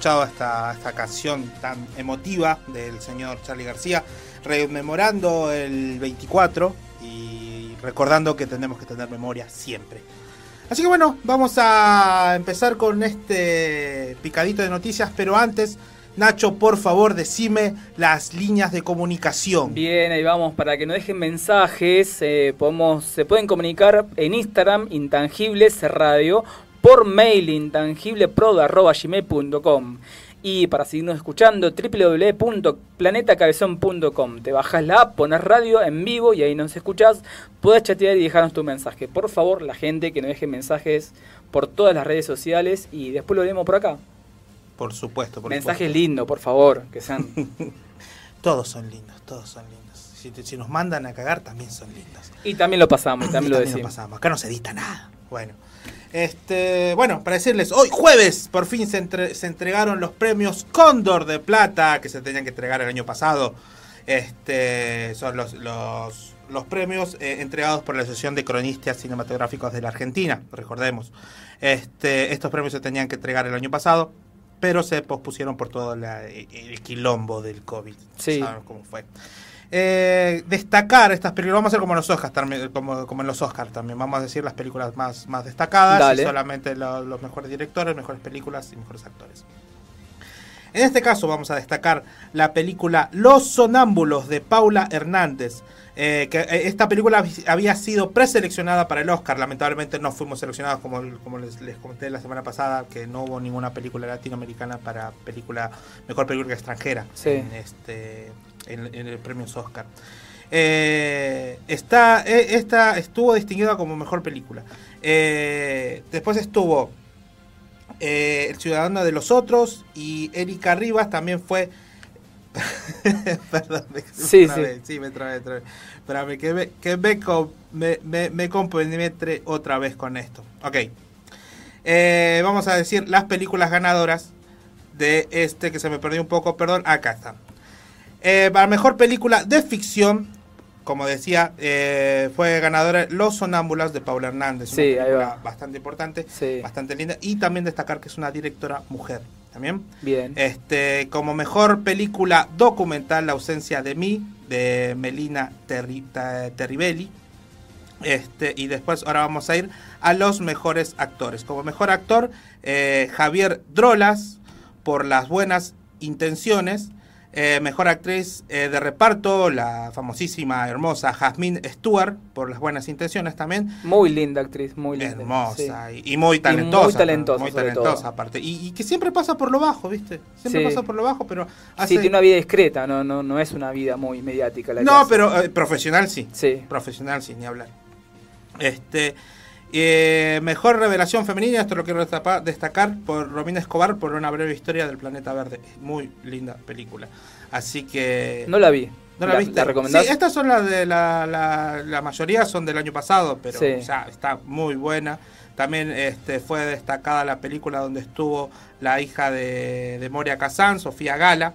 escuchado esta, canción tan emotiva del señor Charlie García, rememorando el 24 y recordando que tenemos que tener memoria siempre. Así que bueno, vamos a empezar con este picadito de noticias, pero antes, Nacho, por favor, decime las líneas de comunicación. Bien, ahí vamos, para que nos dejen mensajes, eh, podemos, se pueden comunicar en Instagram, Intangibles Radio, por mail, intangiblepro.gmail.com y para seguirnos escuchando, www.planetacabezón.com. Te bajas la app, pones radio en vivo y ahí nos escuchás, puedes chatear y dejarnos tu mensaje. Por favor, la gente que nos deje mensajes por todas las redes sociales y después lo leemos por acá. Por supuesto, por Mensajes lindos, por favor, que sean... todos son lindos, todos son lindos. Si, te- si nos mandan a cagar, también son lindos. Y también lo pasamos, y también lo También decimos. pasamos. Acá no se edita nada. Bueno. Este, bueno, para decirles, hoy jueves por fin se, entre- se entregaron los premios Cóndor de Plata que se tenían que entregar el año pasado. Este, son los, los, los premios eh, entregados por la Asociación de Cronistas Cinematográficos de la Argentina, recordemos. Este, estos premios se tenían que entregar el año pasado, pero se pospusieron por todo la- el quilombo del COVID. Sí. Saben cómo fue. Eh, destacar estas películas, vamos a hacer como en los Oscars también, como, como en los Oscars también, vamos a decir las películas más, más destacadas, Dale. y solamente lo- los mejores directores, mejores películas y mejores actores. En este caso vamos a destacar la película Los Sonámbulos de Paula Hernández. eh, que eh, esta película había sido preseleccionada para el Oscar. Lamentablemente no fuimos seleccionados como, como les, les comenté la semana pasada, que no hubo ninguna película latinoamericana para película mejor película extranjera Sí. en, este, en, en el premios Oscar. Eh, está, eh, esta estuvo distinguida como mejor película. Eh, después estuvo eh, El Ciudadano de los Otros y Erika Rivas también fue. Perdón, me, Sí, trabé, sí. sí, me trabé, trabé. Espérame, que me, que me, me, me, me compenetre otra vez con esto. Ok. Vamos a decir las películas ganadoras de este que se me perdió un poco, perdón, acá están. Eh, para mejor película de ficción, como decía, eh, fue ganadora Los Sonámbulas de Paula Hernández. Una Sí, ahí película va. bastante importante, Sí. bastante linda. Y también destacar que es una directora mujer. ¿También? Bien. Este, como mejor película documental, La ausencia de mí, de Melina Terri- Terribelli. Este, y después ahora vamos a ir a los mejores actores. Como mejor actor, eh, Javier Drolas, por las buenas intenciones. Eh, mejor actriz eh, de reparto, la famosísima, hermosa Jasmine Stewart, por las buenas intenciones también. Muy linda actriz, muy linda. Hermosa sí. y, y muy talentosa. muy talentosa, muy talentosa todo. aparte. Y, y que siempre pasa por lo bajo, ¿viste? Siempre Sí. pasa por lo bajo, pero hace... Sí, tiene una vida discreta, no, no, no es una vida muy mediática la que No, hace. pero eh, profesional sí. Sí. Profesional sí, ni hablar. Este, eh, mejor revelación femenina, esto lo quiero destacar por Romina Escobar por una breve historia del planeta verde. Muy linda película. Así que... No la vi. ¿No la, ¿La- viste? la? Sí, estas son las de la, la, la mayoría son del año pasado, pero Sí. sea, está muy buena. También este, fue destacada la película donde estuvo la hija de, de Moria Kazan, Sofía Gala,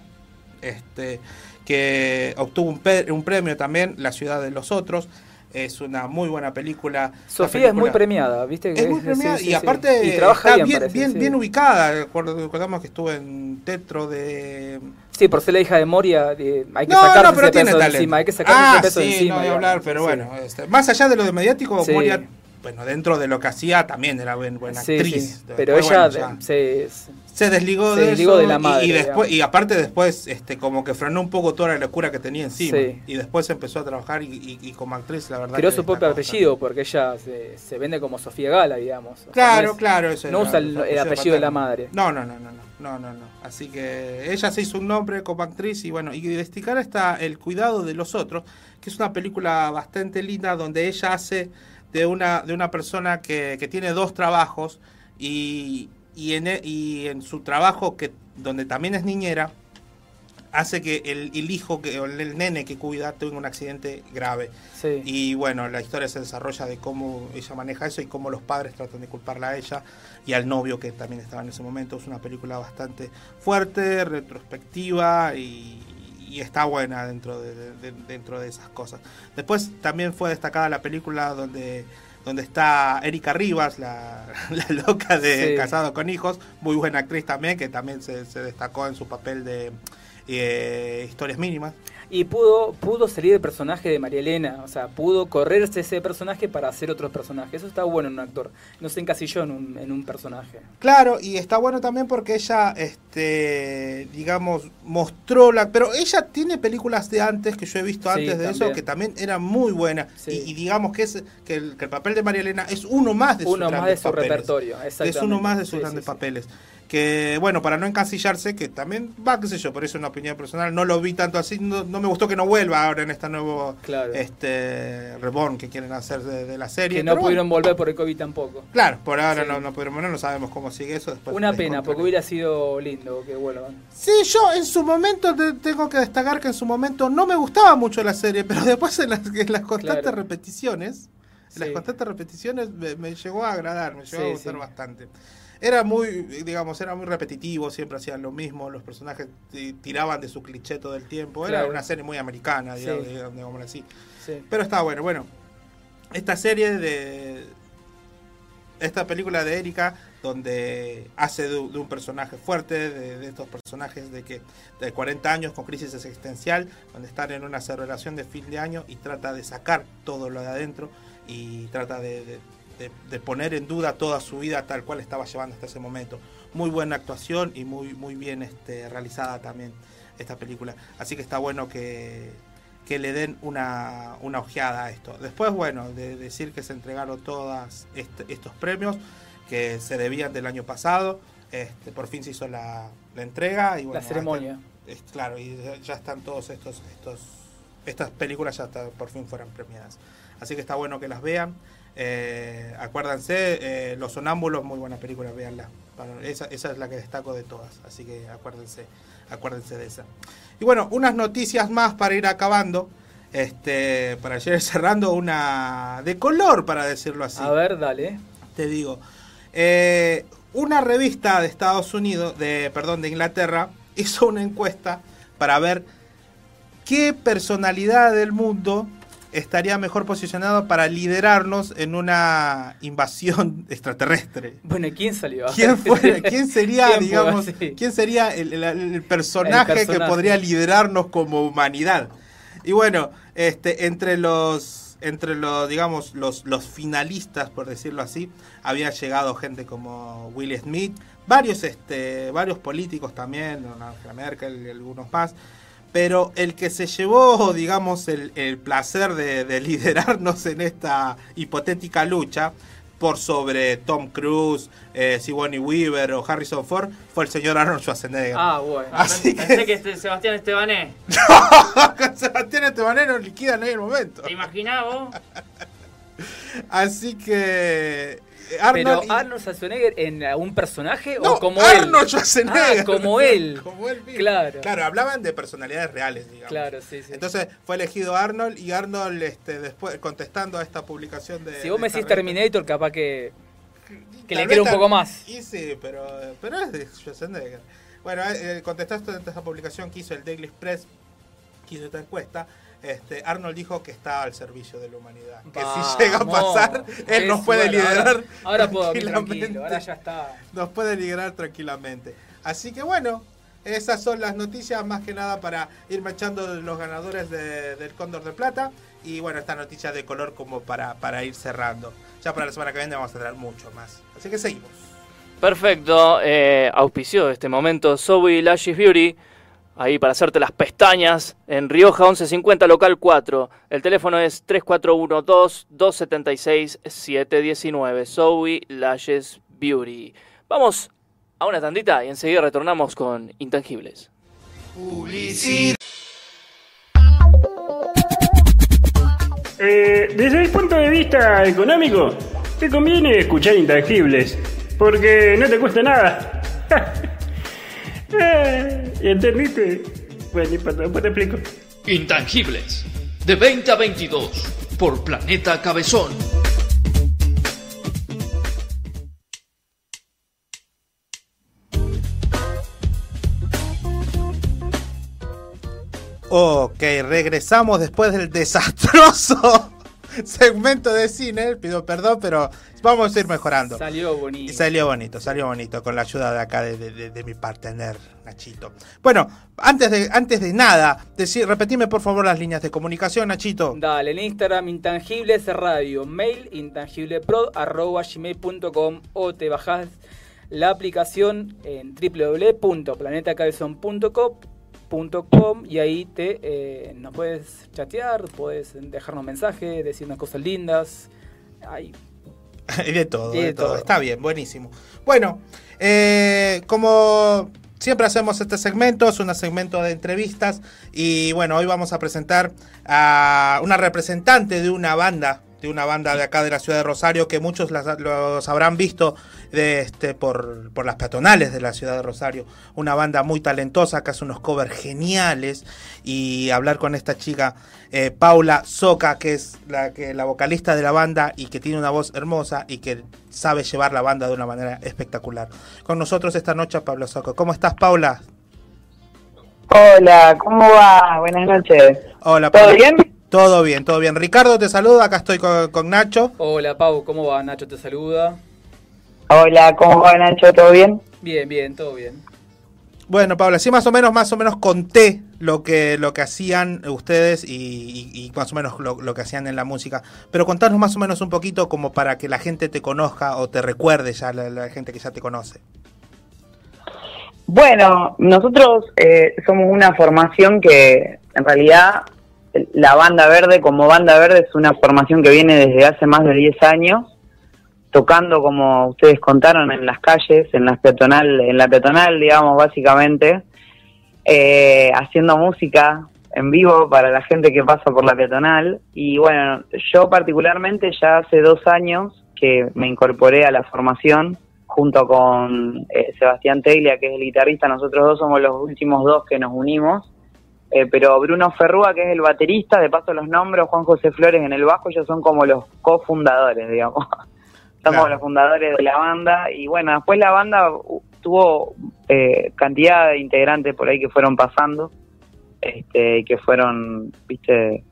este, que obtuvo un, un premio también, La ciudad de los otros. Es una muy buena película. Sofía La es muy película- premiada, ¿viste? es muy Sí, premiada sí, y sí. aparte Y trabaja está bien, bien, parece, bien, sí. bien ubicada. Recordamos que estuvo en Tetro de Sí, por ser la hija de Moria, eh, hay que no, sacarse no, pero ese tiene peso de encima. Hay que sacarse ah, ese peso de sí, encima. no voy a hablar, pero Sí. bueno, este, más allá de lo de mediático, Sí. Moria, bueno, dentro de lo que hacía también era buen- buena Sí, actriz. sí. Después, Pero ella bueno, se, se desligó se de desligó eso de la madre, y, después digamos. y aparte después este como que frenó un poco toda la locura que tenía encima Sí. y después empezó a trabajar y, y- y como actriz la verdad creó su propio apellido porque ella se, se vende como Sofía Gala, digamos. O Claro, claro, eso No usa el, apellido de la madre. No, no, no, no, no, no, no, no. Así que ella se hizo un nombre como actriz y bueno, y destacar está El cuidado de los otros, que es una película bastante linda donde ella hace de una de una persona que, que tiene dos trabajos y, y en e- y en su trabajo que donde también es niñera hace que el, el hijo que o el nene que cuida tenga un accidente grave. Sí. Y bueno, la historia se desarrolla de cómo ella maneja eso y cómo los padres tratan de culparla a ella y al novio que también estaba en ese momento. Es una película bastante fuerte, retrospectiva y, y está buena dentro de, de- de- dentro de esas cosas. Después también fue destacada la película donde donde está Erika Rivas, la, la loca de Sí. Casado con Hijos, muy buena actriz también, que también se, se destacó en su papel de eh, Historias Mínimas. Y pudo, pudo salir el personaje de María Elena, o sea, pudo correrse ese personaje para hacer otros personajes. Eso está bueno en un actor. No se encasilló en un, en un personaje. Claro, y está bueno también porque ella, este, digamos, mostró la... Pero ella tiene películas de antes que yo he visto Sí, antes de eso que también eran muy buenas. Sí. Y, y digamos que, es, que, el, que el papel de María Elena es uno más de sus Uno más grandes de su papeles. repertorio, Es uno más de sus Sí, grandes papeles. Que, bueno, para no encasillarse, que también va, qué sé yo, por eso es una opinión personal, no lo vi tanto así, no, no me gustó que no vuelva ahora en esta nuevo Claro. este Reborn que quieren hacer de, de la serie. Que no Pero bueno, pudieron volver por el COVID tampoco. Claro, por ahora Sí. no, no pudieron, no sabemos cómo sigue eso. Después Una pena, porque hubiera sido lindo que vuelvan. Sí, yo en su momento te- tengo que destacar que en su momento no me gustaba mucho la serie, pero después en las, en las constantes Claro. repeticiones, en las constantes repeticiones me, me llegó a agradar, me llegó a gustar bastante. Era muy, digamos, era muy repetitivo, siempre hacían lo mismo, los personajes ti- tiraban de su cliché todo el tiempo, era Claro. una serie muy americana, digamos, Sí. digamos, digamos así. Sí. Pero está bueno, bueno. Esta serie de. Esta película de Erika, donde hace de, de un personaje fuerte, de, de estos personajes de que de 40 años con crisis existencial, donde están en una celebración de fin de año y trata de sacar todo lo de adentro y trata de, de- de- de poner en duda toda su vida tal cual estaba llevando hasta ese momento. Muy buena actuación y muy, muy bien este, realizada también esta película. Así que está bueno que, que le den una, una ojeada a esto. Después, bueno, de decir que se entregaron todos estos premios que se debían del año pasado. Este, por fin se hizo la, la entrega y bueno, La ceremonia. hasta- es- claro, y ya- ya están todos estos, estos, estas películas ya está- por fin fueron premiadas. Así que está bueno que las vean. Eh, acuérdense, eh, Los Sonámbulos, muy buena película, véanla. Esa, esa es la que destaco de todas, así que acuérdense, acuérdense de esa. Y bueno, unas noticias más para ir acabando, este, para ir cerrando una de color, para decirlo así. A ver, dale. Te digo, eh, una revista de Estados Unidos, de perdón, de Inglaterra, hizo una encuesta para ver qué personalidad del mundo estaría mejor posicionado para liderarnos en una invasión extraterrestre. Bueno, ¿y quién salió? ¿Quién, quién sería, ¿Quién fue? digamos, Sí. quién sería el, el- el personaje El que podría liderarnos como humanidad? Y bueno, este, entre los, entre los, digamos, los, los finalistas, por decirlo así, había llegado gente como Will Smith, varios, este, varios políticos también, Angela Merkel y algunos más. Pero el que se llevó, digamos, el, el placer de, de liderarnos en esta hipotética lucha por sobre Tom Cruise, eh, Sigourney Weaver o Harrison Ford fue el señor Arnold Schwarzenegger. Ah, bueno. Así Pensé que que este Sebastián Estebané. con Sebastián Estebanés nos liquidan ahí en el momento. ¿Te imaginás vos? Así que eh, Pero Arnold y- Arnold Schwarzenegger en algún personaje No, o como Arnold él. Schwarzenegger. Ah, como él. Como él mismo. Claro. Claro, hablaban de personalidades reales, digamos. Claro, sí, sí. Entonces fue elegido Arnold y Arnold este, después contestando a esta publicación de... si vos de me esta decís Terminator, capaz que, que le quiero un poco más. Y sí, pero, pero es de Schwarzenegger. Bueno, eh, contestaste ante esa publicación que hizo el Daily Express, que hizo esta encuesta. Este, Arnold dijo que está al servicio de la humanidad. Que si llega a Vamos, pasar, él nos puede. Ahora- liderar. Ahora, puedo dormir tranquilamente. tranquilo, ahora ya está. Nos puede liderar tranquilamente. Así que bueno, esas son las noticias más que nada para ir echando los ganadores de- del Cóndor de Plata. Y bueno, esta noticia de color como para, para ir cerrando. Ya para la semana que viene vamos a tener mucho más. Así que seguimos. Perfecto, eh, auspició este momento Zoe Lashes Beauty, ahí para hacerte las pestañas, en Rioja 1150, local 4. El teléfono es 3412-276-719, Zoe Lashes Beauty. Vamos a una tandita y enseguida retornamos con Intangibles. Publicidad. Eh, desde el punto de vista económico, te conviene escuchar intangibles, porque no te cuesta nada. Eh, ¿Entendiste? Bueno, después te explico. Intangibles. De 20 a 22. Por Planeta Cabezón. Ok, regresamos después del desastroso segmento de cine. Pido perdón, pero vamos a ir mejorando. Salió bonito. Y salió bonito, salió bonito, con la ayuda de acá de, de- de mi partener, Nachito. Bueno, antes de, antes de nada, decir, repetime por favor las líneas de comunicación, Nachito. Dale, en Instagram Intangibles Radio, mail intangibleprod arroba gmail.com o te bajás la aplicación en www.planetacabezón.com .com y ahí te eh, nos puedes chatear, puedes dejarnos mensajes, decirnos cosas lindas. Ahí. Y de todo, de de todo. todo. Está bien, buenísimo. Bueno, eh, como siempre hacemos este segmento, es un segmento de entrevistas y bueno, hoy vamos a presentar a una representante de una banda, de una banda de acá de la ciudad de Rosario que muchos las- los habrán visto de este por, por las peatonales de la ciudad de Rosario, una banda muy talentosa que hace unos covers geniales y hablar con esta chica eh, Paula Soca que es la que la vocalista de la banda y que tiene una voz hermosa y que sabe llevar la banda de una manera espectacular. Con nosotros esta noche Paula Soca. ¿Cómo estás Paula? Hola, ¿cómo va? Buenas noches. Hola, ¿Todo Paula. bien? Todo bien, todo bien. Ricardo te saluda, acá estoy con, con Nacho. Hola Pau, ¿cómo va? Nacho te saluda. Hola, ¿cómo va Nacho? ¿Todo bien? Bien, bien, todo bien. Bueno, Paula, sí más o menos, más o menos conté lo que, lo que hacían ustedes y, y- y más o menos lo, lo que hacían en la música. Pero contanos más o menos un poquito como para que la gente te conozca o te recuerde ya la, la gente que ya te conoce. Bueno, nosotros eh, somos una formación que en realidad la banda verde como banda verde es una formación que viene desde hace más de 10 años tocando como ustedes contaron en las calles, en las peatonal, en la peatonal digamos básicamente, eh, haciendo música en vivo para la gente que pasa por la peatonal. Y bueno, yo particularmente ya hace dos años que me incorporé a la formación junto con eh, Sebastián Teglia, que es el guitarrista, nosotros dos somos los últimos dos que nos unimos, eh, pero Bruno Ferrúa, que es el baterista, de paso los nombres, Juan José Flores en el bajo, ellos son como los cofundadores, digamos. Somos Claro. los fundadores de la banda y bueno, después la banda tuvo eh, cantidad de integrantes por ahí que fueron pasando, este, que fueron, viste,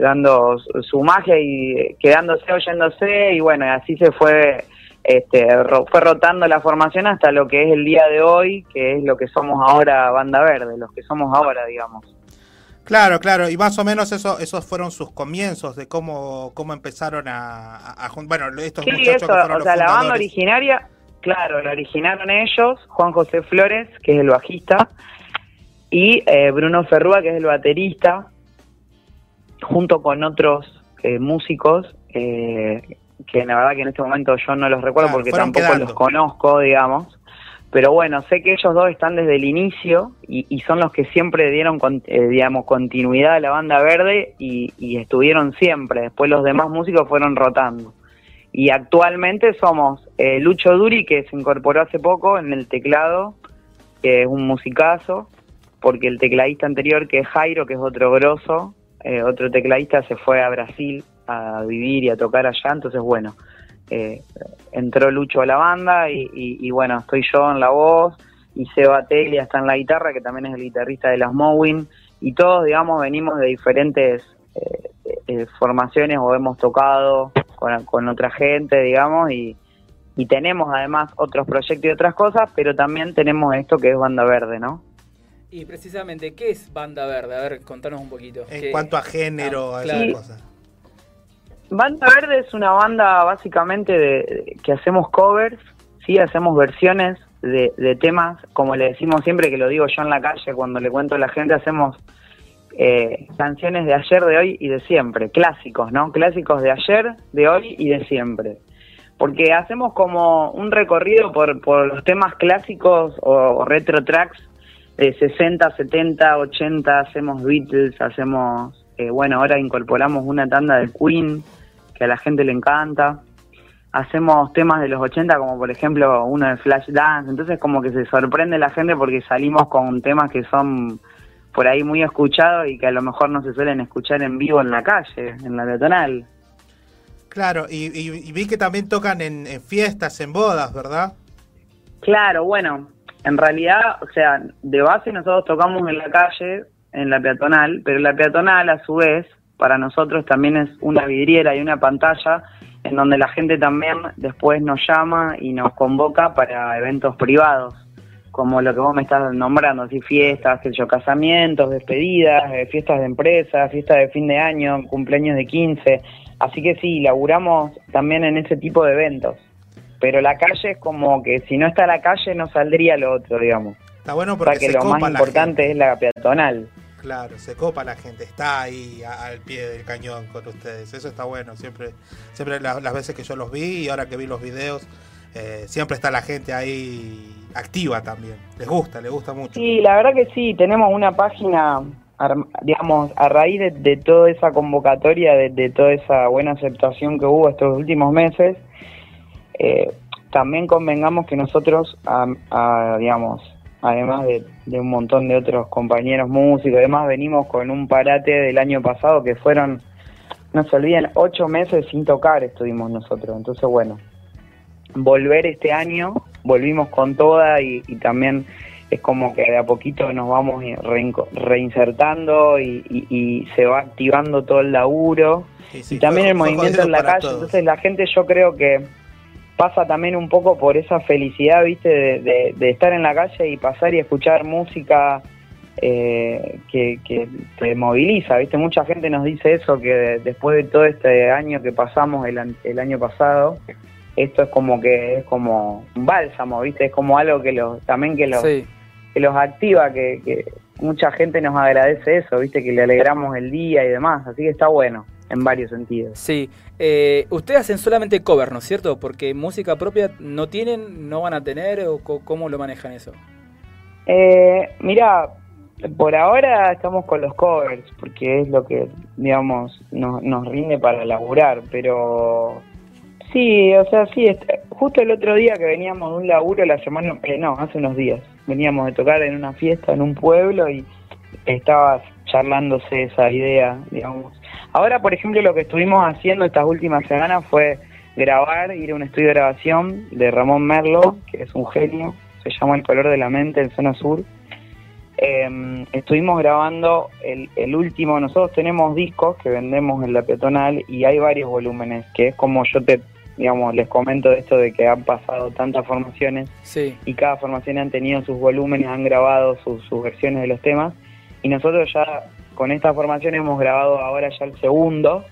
dando su, magia y eh, quedándose, oyéndose y bueno, así se fue este, fue rotando la formación hasta lo que es el día de hoy, que es lo que somos ahora Banda Verde, los que somos ahora, digamos. Claro, claro, y más o menos eso, esos fueron sus comienzos de cómo, cómo empezaron a, a- bueno, estos Sí, muchachos eso, que fueron o los sea, la banda originaria, claro, la originaron ellos, Juan José Flores, que es el bajista, y eh, Bruno Ferrúa, que es el baterista, junto con otros eh, músicos, eh, que la verdad que en este momento yo no los recuerdo porque tampoco quedando. los conozco, digamos. Pero bueno, sé que ellos dos están desde el inicio y, y son los que siempre dieron, con- eh, digamos, continuidad a la banda verde y, y estuvieron siempre. Después los demás músicos fueron rotando. Y actualmente somos eh, Lucho Duri, que se incorporó hace poco en el teclado, que es un musicazo, porque el tecladista anterior, que es Jairo, que es otro grosso, eh, otro tecladista se fue a Brasil a vivir y a tocar allá, entonces bueno, eh, entró Lucho a la banda y, y- y bueno, estoy yo en la voz y Seba Teglia está en la guitarra, que también es el guitarrista de las Mowin, y todos, digamos, venimos de diferentes eh, eh, formaciones o hemos tocado con, con otra gente, digamos, y, y tenemos además otros proyectos y otras cosas, pero también tenemos esto que es Banda Verde, ¿no? Y precisamente, ¿qué es Banda Verde? A ver, contanos un poquito. En ¿Qué- cuanto a género, Ah, a esas claro. cosas. Banda Verde es una banda básicamente de, que hacemos covers, sí, hacemos versiones de, de temas, como le decimos siempre, que lo digo yo en la calle cuando le cuento a la gente, hacemos eh, canciones de ayer, de hoy y de siempre, clásicos, ¿no? Clásicos de ayer, de hoy y de siempre. Porque hacemos como un recorrido por, por los temas clásicos o, retro tracks de 60, 70, 80, hacemos Beatles, hacemos, eh, bueno, ahora incorporamos una tanda de Queen que a la gente le encanta. Hacemos temas de los 80 como por ejemplo uno de Flashdance, entonces como que se sorprende la gente porque salimos con temas que son por ahí muy escuchados y que a lo mejor no se suelen escuchar en vivo en la calle, en la peatonal. Claro, y, y- y vi que también tocan en, en fiestas, en bodas, ¿verdad? Claro, bueno, en realidad, o sea, de base nosotros tocamos en la calle, en la peatonal, pero la peatonal a su vez, para nosotros también es una vidriera y una pantalla en donde la gente también después nos llama y nos convoca para eventos privados, como lo que vos me estás nombrando, así fiestas, yo, casamientos, despedidas, eh, fiestas de empresa, fiestas de fin de año, cumpleaños de 15, así que sí, laburamos también en ese tipo de eventos. Pero la calle es como que si no está la calle no saldría lo otro, digamos. Está bueno O sea porque que se lo copa más importante es la peatonal. Claro, se copa la gente, está ahí al pie del cañón con ustedes. Eso está bueno, siempre siempre la- las veces que yo los vi y ahora que vi los videos, eh, siempre está la gente ahí activa también. Les gusta, les gusta mucho. Sí, la verdad que sí, tenemos una página, digamos, a raíz de, de toda esa convocatoria, de, de toda esa buena aceptación que hubo estos últimos meses, eh, también convengamos que nosotros, a- a, digamos, además de, de un montón de otros compañeros músicos y demás, venimos con un parate del año pasado que fueron, no se olviden, ocho meses sin tocar estuvimos nosotros. Entonces, bueno, volver este año, volvimos con toda y, y también es como que de a poquito nos vamos reinco- reinsertando y, y- y se va activando todo el laburo y también fue- el movimiento en la calle. todos. Entonces la gente yo creo que pasa también un poco por esa felicidad, viste, de, de- de estar en la calle y pasar y escuchar música eh, que, que te moviliza, viste. Mucha gente nos dice eso, que de- después de todo este año que pasamos el, el año pasado, esto es como que es como un bálsamo, viste, es como algo que los también que los Sí. que los activa, que, que mucha gente nos agradece eso, viste, que le alegramos el día y demás, así que está bueno en varios sentidos. Sí, eh, ustedes hacen solamente cover, ¿no es cierto? Porque música propia no tienen, no van a tener, o cómo lo manejan eso. Eh, mira, por ahora estamos con los covers, porque es lo que, digamos, nos, nos rinde para laburar, pero sí, o sea, sí, justo el otro día que veníamos de un laburo, la semana, eh, no, hace unos días, veníamos de tocar en una fiesta en un pueblo y estaba charlándose esa idea, digamos. Ahora, por ejemplo, lo que estuvimos haciendo estas últimas semanas fue grabar, ir a un estudio de grabación de Ramón Merlo, que es un genio, se llama El color de la mente en zona sur. Eh, estuvimos grabando el, el último, nosotros tenemos discos que vendemos en la peatonal y hay varios volúmenes, que es como yo te, digamos, les comento de esto de que han pasado tantas formaciones Sí. y cada formación han tenido sus volúmenes, han grabado sus, sus versiones de los temas y nosotros ya con esta formación hemos grabado ahora ya el segundo,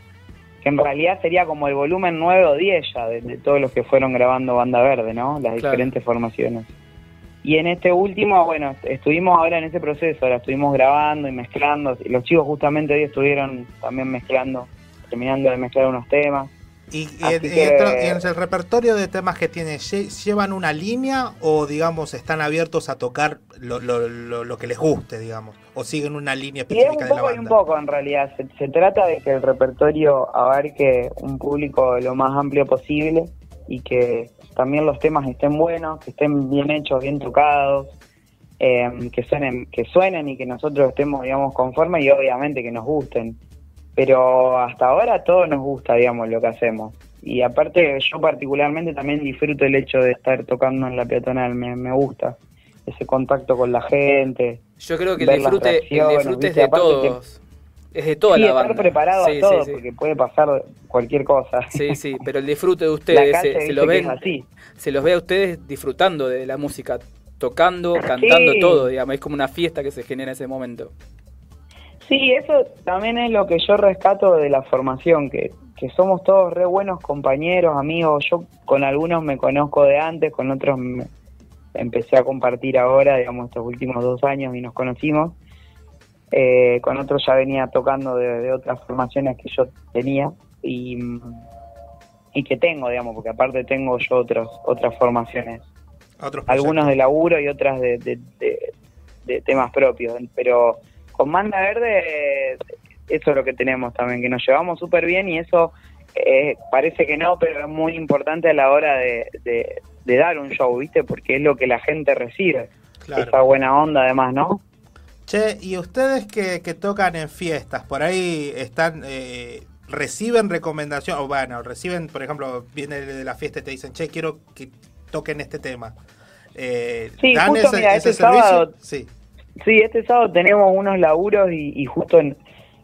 que en realidad sería como el volumen 9 o 10 ya de, de todos los que fueron grabando Banda Verde, ¿no? Las Claro. diferentes formaciones. Y en este último, bueno, estuvimos ahora en ese proceso, ahora estuvimos grabando y mezclando, y los chicos justamente hoy estuvieron también mezclando, terminando de mezclar unos temas. Y, y en, y que- en- y en el repertorio de temas que tiene, ¿lle- ¿llevan una línea o, digamos, están abiertos a tocar lo, lo, lo, lo que les guste, digamos? ¿O siguen una línea Y específica un de la poco y un poco en realidad. Se, se trata de que el repertorio abarque un público lo más amplio posible y que también los temas estén buenos, que estén bien hechos, bien tocados, eh, que suenen, que suenen y que nosotros estemos, digamos, conformes y obviamente que nos gusten. Pero hasta ahora todo nos gusta, digamos, lo que hacemos. Y aparte yo particularmente también disfruto el hecho de estar tocando en la peatonal, me, me gusta ese contacto con la gente. Yo creo que el disfrute, el disfrute es de Aparte todos. Es de toda sí, la estar banda. preparado Sí, a todo, sí, porque puede pasar cualquier cosa. Sí, sí, pero el disfrute de ustedes, se, se que ven, así. se los ve a ustedes disfrutando de la música, tocando, cantando, todo, digamos, es como una fiesta que se genera en ese momento. Sí, eso también es lo que yo rescato de la formación, que, que somos todos re buenos compañeros, amigos. Yo con algunos me conozco de antes, con otros me empecé a compartir ahora, digamos, estos últimos dos años y nos conocimos. Eh, con otros ya venía tocando de, de otras formaciones que yo tenía y, y que tengo, digamos, porque aparte tengo yo otros, otras formaciones. Otros algunos de laburo y otras de, de- de- de temas propios. Pero con Manda Verde, eso es lo que tenemos también, que nos llevamos súper bien y eso eh, parece que no, pero es muy importante a la hora de, de- de dar un show, ¿viste? Porque es lo que la gente recibe. Claro. Esa buena onda, además, ¿no? Che, y ustedes que, que tocan en fiestas, por ahí están, eh, reciben recomendación, o bueno, reciben, por ejemplo, viene de la fiesta y te dicen, che, quiero que toquen este tema. Eh, Sí, ¿Dan justo, ese, mira, ese este servicio? sábado- Sí. Sí, este sábado tenemos unos laburos y, y justo en-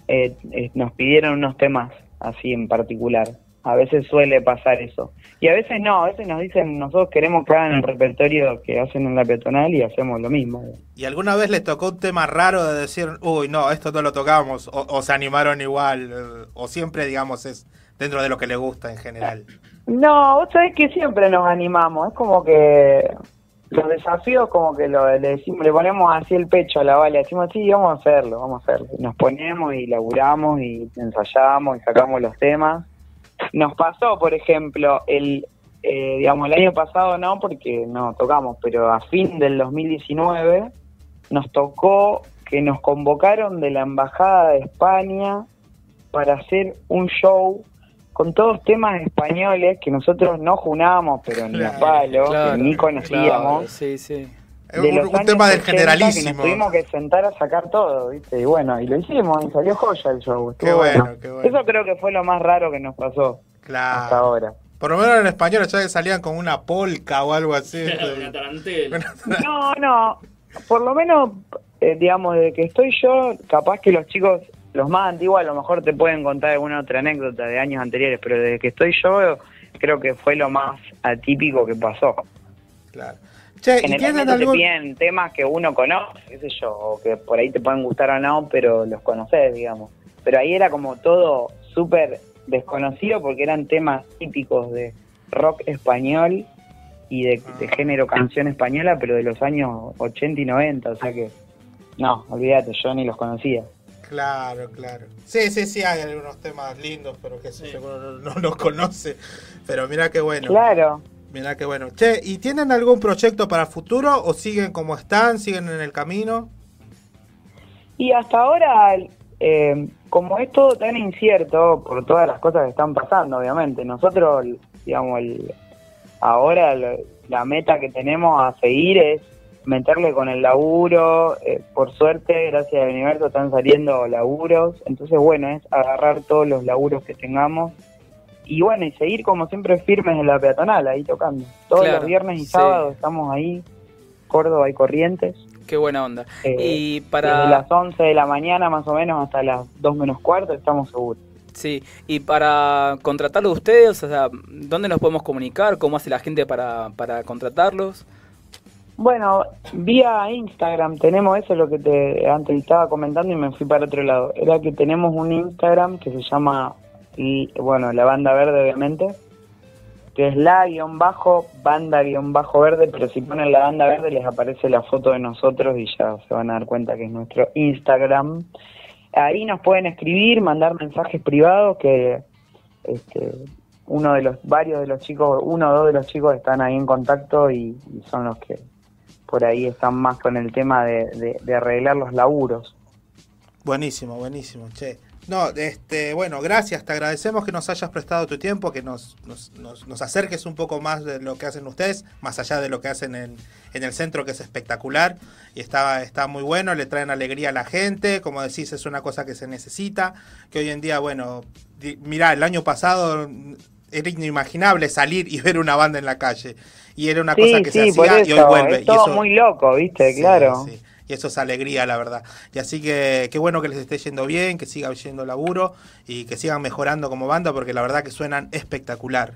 eh, eh, nos pidieron unos temas así en particular. A veces suele pasar eso. Y a veces no, a veces nos dicen, nosotros queremos que hagan el repertorio que hacen en la peatonal y hacemos lo mismo. ¿Y alguna vez les tocó un tema raro de decir, uy, no, esto no lo tocamos, o, o se animaron igual, eh, o siempre, digamos, es dentro de lo que les gusta en general? No, vos sabés que siempre nos animamos. Es como que los desafíos como que lo, le, decimos, le ponemos así el pecho a la bala. Decimos, sí, vamos a hacerlo, vamos a hacerlo. Nos ponemos y laburamos y ensayamos y sacamos los temas. Nos pasó, por ejemplo, el eh, digamos, el año pasado no, porque no tocamos, pero a fin del 2019 nos tocó que nos convocaron de la Embajada de España para hacer un show con todos temas españoles que nosotros no junábamos, pero ni a palo, Claro, que ni conocíamos. claro, sí, sí. De un, tema del 80 generalísimo. Que nos tuvimos que sentar a sacar todo, ¿viste? Y bueno, y lo hicimos, y salió joya el show. Qué bueno, qué bueno. Eso creo que fue lo más raro que nos pasó Claro. hasta ahora. Por lo menos en español, ya que salían con una polca o algo así. Una tarantela. No, no, por lo menos, eh, digamos, desde que estoy yo, capaz que los chicos, los más antiguos, a lo mejor te pueden contar alguna otra anécdota de años anteriores, pero desde que estoy yo, creo que fue lo más atípico que pasó. Claro. Che, ¿y Generalmente te algún, piden temas que uno conoce, qué sé yo, o que por ahí te pueden gustar o no, pero los conoces, digamos. Pero ahí era como todo súper desconocido porque eran temas típicos de rock español y de, de género canción española, pero de los años 80 y 90, o sea que, no, olvídate, yo ni los conocía. Claro, claro. Sí, sí, sí, hay algunos temas lindos, pero que uno no, no los conoce. Pero mira qué bueno. Claro. Mira qué bueno. Che, ¿y tienen algún proyecto para el futuro o siguen como están, siguen en el camino? Y hasta ahora, eh, como es todo tan incierto por todas las cosas que están pasando, obviamente, nosotros, digamos, el, ahora la meta que tenemos a seguir es meterle con el laburo. eh, por suerte, gracias al universo, están saliendo laburos. Entonces, bueno, es agarrar todos los laburos que tengamos. Y bueno, y seguir como siempre firmes en la peatonal, ahí tocando. Todos Claro, los viernes y sí. sábados estamos ahí, Córdoba y Corrientes. Qué buena onda. Eh, y Desde para las 11 de la mañana más o menos hasta las 2 menos cuarto estamos seguros. sí, y para contratarlo a ustedes, o sea, ¿dónde nos podemos comunicar? ¿Cómo hace la gente para, para contratarlos? Bueno, vía Instagram tenemos eso, lo que te antes estaba comentando y me fui para otro lado. Era que tenemos un Instagram que se llama, y, bueno, la banda verde obviamente, que es la guion bajo, banda guion bajo verde, pero si ponen la banda verde les aparece la foto de nosotros y ya se van a dar cuenta que es nuestro Instagram. Ahí nos pueden escribir, mandar mensajes privados que este, uno de los, varios de los chicos, uno o dos de los chicos están ahí en contacto y, y son los que por ahí están más con el tema de, arreglar los laburos. Buenísimo, buenísimo, che. No, este, bueno, gracias, te agradecemos que nos hayas prestado tu tiempo, que nos, nos, nos- nos acerques un poco más de lo que hacen ustedes, más allá de lo que hacen en, en el centro, que es espectacular, y está, está muy bueno, le traen alegría a la gente, como decís, es una cosa que se necesita, que hoy en día, bueno, mirá, el año pasado era inimaginable salir y ver una banda en la calle, y era una sí, cosa que sí, se hacía y hoy vuelve. es y todo eso, muy loco, ¿viste? Claro. sí. Y eso es alegría, la verdad. Y así que qué bueno que les esté yendo bien, que siga yendo laburo y que sigan mejorando como banda porque la verdad que suenan espectacular.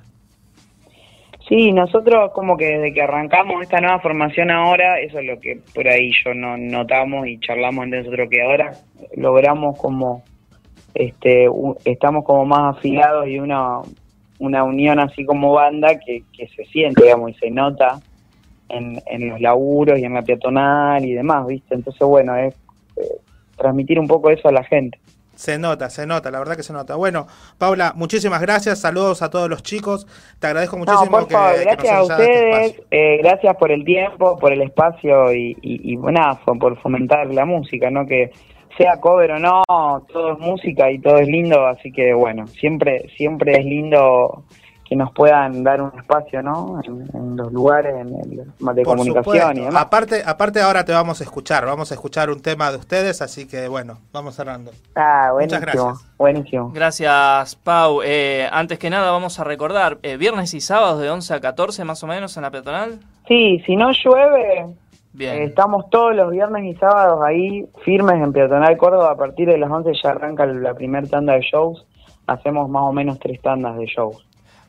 Sí, nosotros como que desde que arrancamos esta nueva formación ahora, eso es lo que por ahí yo no notamos y charlamos entre nosotros que ahora logramos como este estamos como más afilados y una una unión así como banda que, que se siente, digamos, y se nota en, en los laburos y en la peatonal y demás, ¿viste? Entonces, bueno, es eh, transmitir un poco eso a la gente. Se nota, se nota, la verdad que se nota. Bueno, Paula, muchísimas gracias, saludos a todos los chicos. Te agradezco muchísimo No, por favor, que gracias a nos este ustedes, eh, gracias por el tiempo, por el espacio y, y, y nada, por fomentar la música, ¿no? Que sea cover o no, todo es música y todo es lindo, así que bueno, siempre siempre es lindo que nos puedan dar un espacio, ¿no? En, en los lugares en el, de Por comunicación supuesto. y demás. Aparte, aparte ahora te vamos a escuchar, vamos a escuchar un tema de ustedes, así que bueno, vamos cerrando. Ah, Muchas buenísimo, gracias. buenísimo. Gracias, Pau. Eh, antes que nada, vamos a recordar, eh, viernes y sábados de 11 a 14 más o menos en la peatonal. Sí, si no llueve, Bien. Estamos todos los viernes y sábados ahí firmes en Peatonal Córdoba. A partir de las 11 ya arranca la primera tanda de shows. Hacemos más o menos tres tandas de shows.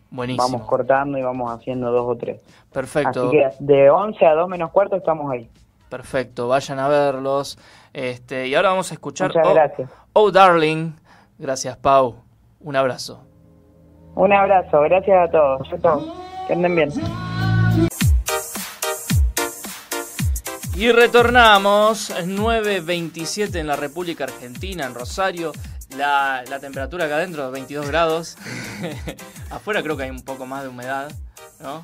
Buenísimo. Vamos cortando y vamos haciendo dos o tres. Perfecto. Así que de 11 a 2 menos cuarto estamos ahí. Perfecto, vayan a verlos. Este, y ahora vamos a escuchar Muchas oh, gracias. Oh Darling. Gracias, Pau. Un abrazo. Un abrazo, gracias a todos. Que anden bien. Y retornamos, 9.27 en la República Argentina, en Rosario. La, la temperatura acá adentro, 22 grados. Afuera creo que hay un poco más de humedad. ¿no?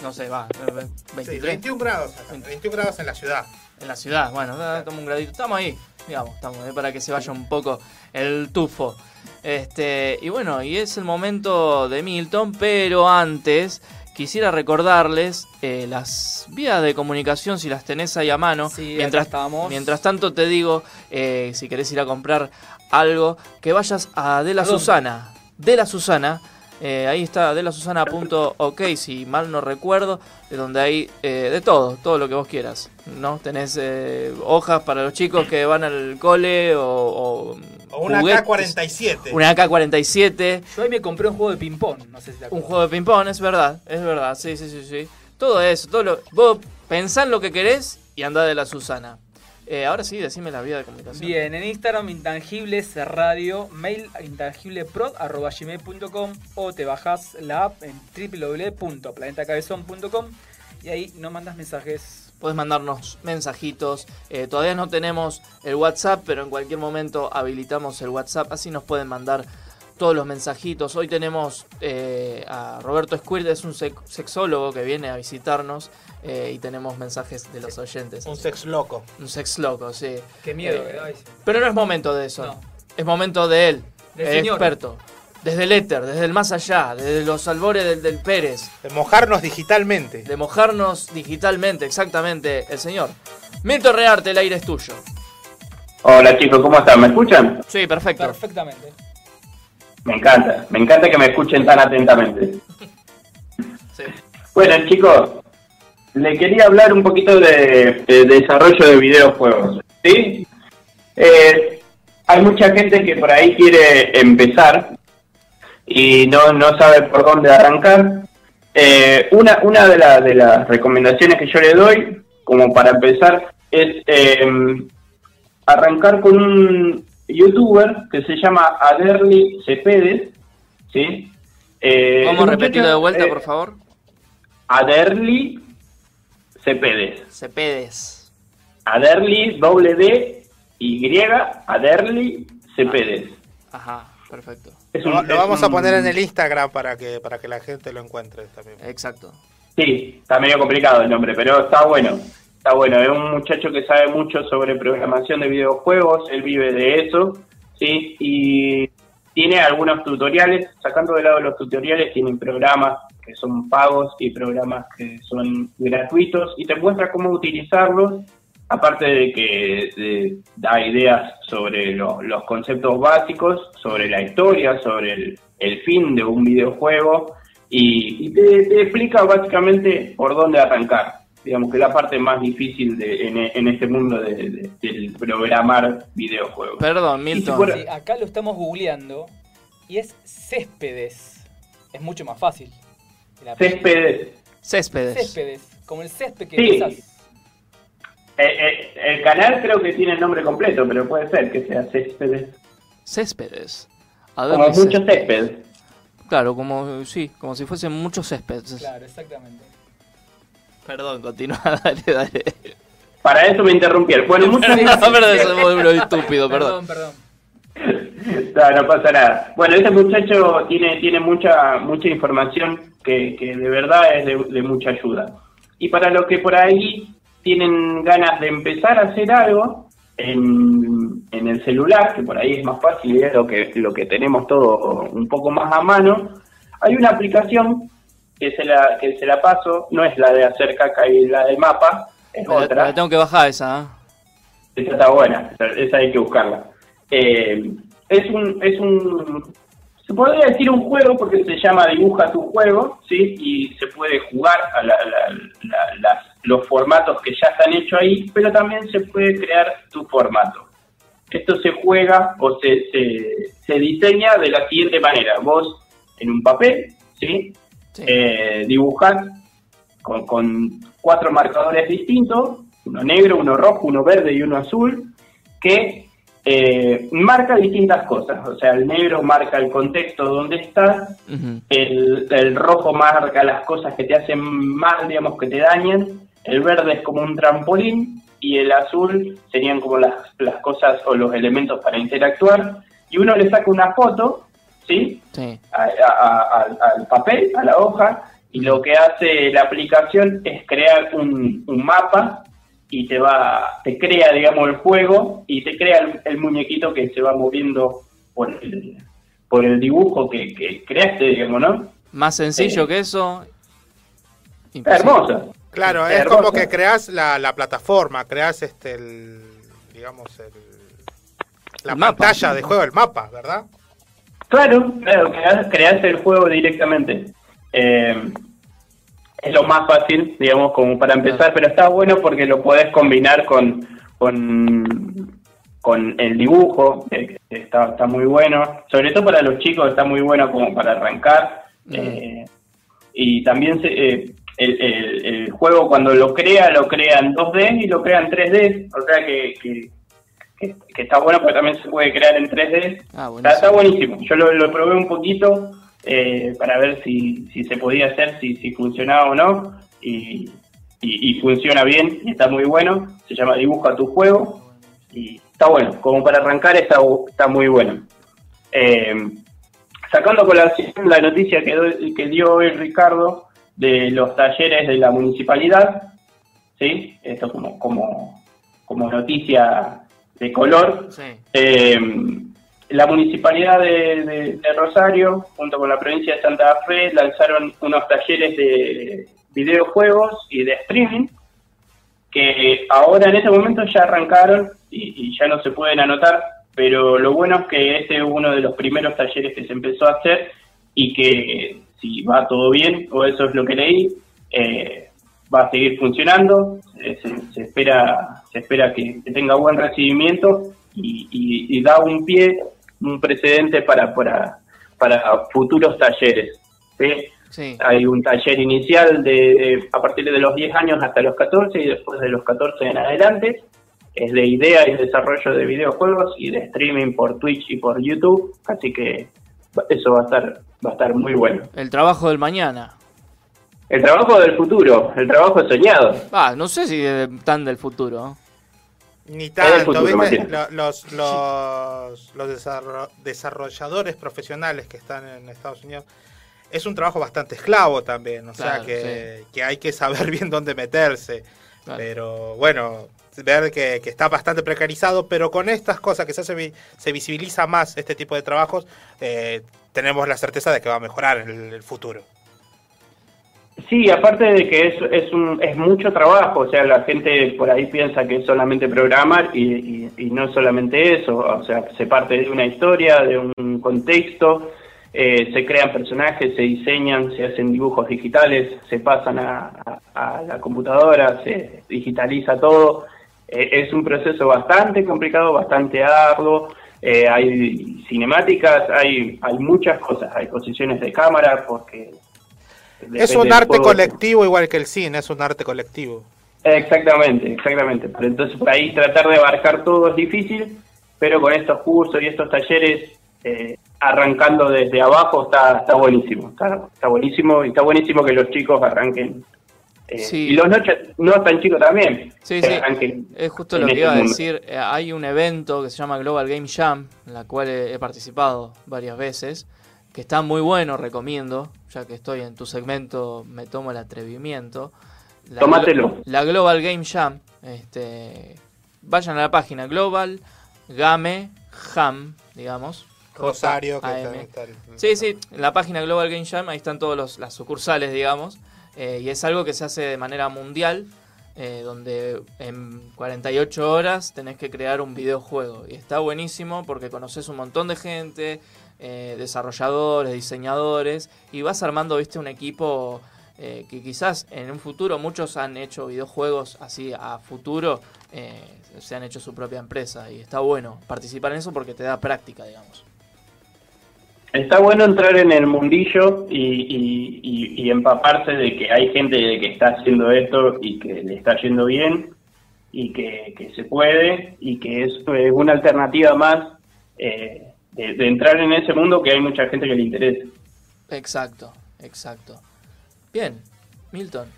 No sé, va, eh, 23. Sí, 21 grados, acá, 21 grados en la ciudad. En la ciudad, bueno, toma un gradito. Estamos ahí, digamos, estamos ahí para que se vaya un poco el tufo. Este, y bueno, y es el momento de Milton, pero antes quisiera recordarles eh, las vías de comunicación si las tenés ahí a mano. Sí, mientras, mientras tanto te digo, eh, si querés ir a comprar algo, que vayas a De la. Susana. De la Susana. eh, ahí está delasusana.ok, si mal no recuerdo, de donde hay eh, de todo, todo lo que vos quieras. ¿no? Tenés eh, hojas para los chicos que van al cole o, o, O una juguetes. K-47. Una AK-47. Yo ahí me compré un juego de ping-pong, no sé si te Un acuerdas. juego de ping-pong, es verdad, es verdad, sí, sí, sí, sí. Todo eso, todo lo. Vos pensá en lo que querés y andá de la Susana. Eh, ahora sí, decime la vía de comunicación. Bien, en Instagram Intangibles Radio, mail intangibleprod.gmail.com o te bajas la app en www.planetacabezón.com y ahí no mandas mensajes. Puedes mandarnos mensajitos. Eh, todavía no tenemos el WhatsApp, pero en cualquier momento habilitamos el WhatsApp. Así nos pueden mandar todos los mensajitos. Hoy tenemos eh, a Roberto Squirt, es un sexólogo que viene a visitarnos. eh, y tenemos mensajes de los oyentes. Un sex loco. Un sex loco, sí. Qué miedo, Eh, ¿verdad? Pero no es momento de eso. Es momento de él, Del el señor. experto. Desde el éter, desde el más allá, desde los albores del, del Pérez. De mojarnos digitalmente. De mojarnos digitalmente, exactamente, el señor. Milton Rearte, el aire es tuyo. Hola chicos, ¿cómo están? ¿Me escuchan? Sí, perfecto. Perfectamente. Me encanta, me encanta que me escuchen tan atentamente. Bueno chicos, le quería hablar un poquito de, de desarrollo de videojuegos. ¿Sí? Eh, hay mucha gente que por ahí quiere empezar y no, no sabe por dónde arrancar. Eh, una una de, la- de las recomendaciones que yo le doy, como para empezar, es eh, arrancar con un youtuber que se llama Aderly Cepedes, ¿sí? Eh, ¿Cómo un repetirlo de vuelta, por favor? Aderly Cepedes. Cepedes. Aderly, doble D, Y, Aderly Cepedes. Ajá, perfecto. Es Lo, un- lo es vamos a un- poner en el Instagram para que, para que la gente lo encuentre también. Exacto. Sí, está medio complicado el nombre, pero está bueno. Está bueno, es un muchacho que sabe mucho sobre programación de videojuegos, él vive de eso, ¿sí? Y tiene algunos tutoriales, sacando de lado los tutoriales, tienen programas que son pagos y programas que son gratuitos y te muestra cómo utilizarlos, aparte de que de- da ideas sobre lo- los conceptos básicos, sobre la historia, sobre el, el fin de un videojuego y, y te, te explica básicamente por dónde arrancar. Digamos que es la parte más difícil de, en, en este mundo de, de- del programar videojuegos. Perdón, si Milton. fuera- Sí, acá lo estamos googleando y es céspedes. Es mucho más fácil. Céspedes. Céspedes. Céspedes, como el césped que Sí. pisas. Eh, eh, el canal creo que tiene el nombre completo, pero puede ser que sea Céspedes. Céspedes. Como Aderly mucho césped. césped. Claro, como, sí, como si fuesen muchos céspedes. Claro, exactamente. Perdón, continúa, dale, dale. Para eso me interrumpieron. Bueno, muchas Perdón, perdón, soy muy estúpido, perdón. perdón. No, no pasa nada. Bueno, este muchacho tiene, tiene mucha, mucha información que, que de verdad es de, de mucha ayuda. Y para los que por ahí tienen ganas de empezar a hacer algo en, en el celular, que por ahí es más fácil y es lo que, lo que tenemos todo un poco más a mano, hay una aplicación que se la, que se la paso, no es la de hacer caca y la del mapa, es la- otra. la tengo que bajar esa, ¿ah? Esa está buena, esa, esa hay que buscarla. Eh, es un, es un, se podría decir un juego porque se llama Dibuja tu juego, ¿sí? Y se puede jugar a la- la- la- las- los formatos que ya están hechos ahí, pero también se puede crear tu formato. Esto se juega o se, se, se diseña de la siguiente manera. Vos en un papel, ¿sí? Eh, dibujás con, con cuatro marcadores distintos, uno negro, uno rojo, uno verde y uno azul, que eh, marca distintas cosas. O sea, el negro marca el contexto donde estás, el, el rojo marca las cosas que te hacen mal, digamos, que te dañan, el verde es como un trampolín y el azul serían como las, las cosas o los elementos para interactuar. Y uno le saca una foto, ¿sí? Sí. a- a- a- al- papel, a la hoja, Y lo que hace la aplicación es crear un, un mapa y te va, te crea, digamos, el juego y te crea el, el muñequito que se va moviendo por el, por el dibujo que, que creaste, digamos, ¿no? Más sencillo que eso. Hermoso. Claro, es como que creas la, la plataforma, creas este, el, digamos, el, la El mapa. pantalla de juego, el mapa, ¿verdad? Claro, claro, creas, creas el juego directamente. Eh, es lo más fácil, digamos, como para empezar, pero está bueno porque lo podés combinar con, con, con el dibujo, eh, que está, está muy bueno. Sobre todo para los chicos está muy bueno como para arrancar. Eh, y también se, eh, el, el- el juego cuando lo crea, lo crea en 2D y lo crea en 3D. O sea que, que, que- que está bueno porque también se puede crear en 3D. Ah, Está, está buenísimo. Yo lo, lo probé un poquito eh, para ver si, si se podía hacer, si, si funcionaba o no. Y, y- y funciona bien, y está muy bueno. Se llama Dibuja tu juego. Y está bueno. Como para arrancar, está, está muy bueno. Eh, sacando colación la noticia que, do- que dio hoy Ricardo de los talleres de la municipalidad, ¿sí? Esto como, como, como noticia de color. Eh, la municipalidad de, de- de Rosario, junto con la provincia de Santa Fe, lanzaron unos talleres de videojuegos y de streaming que ahora en este momento ya arrancaron y, y ya no se pueden anotar, pero lo bueno es que este es uno de los primeros talleres que se empezó a hacer y que si va todo bien, o eso es lo que leí, eh, va a seguir funcionando, eh, se, se espera se espera que, que tenga buen recibimiento y, y- y da un pie, un precedente para, para, para futuros talleres. ¿sí? Sí. Hay un taller inicial de, de- a partir de los 10 años hasta los 14 y después de los 14 en adelante. Es de idea y desarrollo de videojuegos y de streaming por Twitch y por YouTube. Así que eso va a estar, va a estar muy bueno. El trabajo del mañana. El trabajo del futuro, el trabajo soñado. Ah, no sé si es tan del futuro. Ni tanto, futuro, ¿viste? Los, los, los desarro- desarrolladores profesionales que están en Estados Unidos es un trabajo bastante esclavo también, o sea que, que hay que saber bien dónde meterse. Claro. Pero bueno, ver que, está bastante precarizado, pero con estas cosas que se, hace se visibiliza más este tipo de trabajos, eh, tenemos la certeza de que va a mejorar en el, el futuro. Sí, aparte de que es, es, un, es mucho trabajo, o sea, la gente por ahí piensa que es solamente programar y, y, y no solamente eso, o sea, se parte de una historia, de un contexto, eh, se crean personajes, se diseñan, se hacen dibujos digitales, se pasan a- a la computadora, se digitaliza todo. Eh, es un proceso bastante complicado, bastante arduo. eh, hay cinemáticas, hay, hay muchas cosas, hay posiciones de cámara, porque... es un arte colectivo igual que el cine, es un arte colectivo. Exactamente, exactamente. Pero entonces por ahí tratar de abarcar todo es difícil, pero con estos cursos y estos talleres, eh, arrancando desde abajo, está, está buenísimo. Está, está buenísimo y está buenísimo que los chicos arranquen. Eh, Sí. Y los no, no tan chicos también. Sí, sí. Es justo lo que este iba a decir. Eh, Hay un evento que se llama Global Game Jam, en la cual he he participado varias veces, que está muy bueno, recomiendo, ya que estoy en tu segmento, me tomo el atrevimiento. La Tómatelo. Glo- La Global Game Jam, este, vayan a la página Global Game Jam, digamos. Rosario, que también está el- Sí, sí, en la página Global Game Jam, ahí están todas las sucursales, digamos, eh, y es algo que se hace de manera mundial, eh, donde en 48 horas tenés que crear un videojuego. Y está buenísimo porque conoces un montón de gente, eh, desarrolladores, diseñadores, y vas armando, viste, un equipo que quizás en un futuro muchos han hecho videojuegos así a futuro, se han hecho su propia empresa, y está bueno participar en eso porque te da práctica, digamos. Está bueno entrar en el mundillo y, y- y- y empaparse de que hay gente que está haciendo esto y que le está yendo bien y que, que se puede y que es una alternativa más eh, de, de entrar en ese mundo que hay mucha gente que le interesa. Exacto, exacto. Bien, Milton,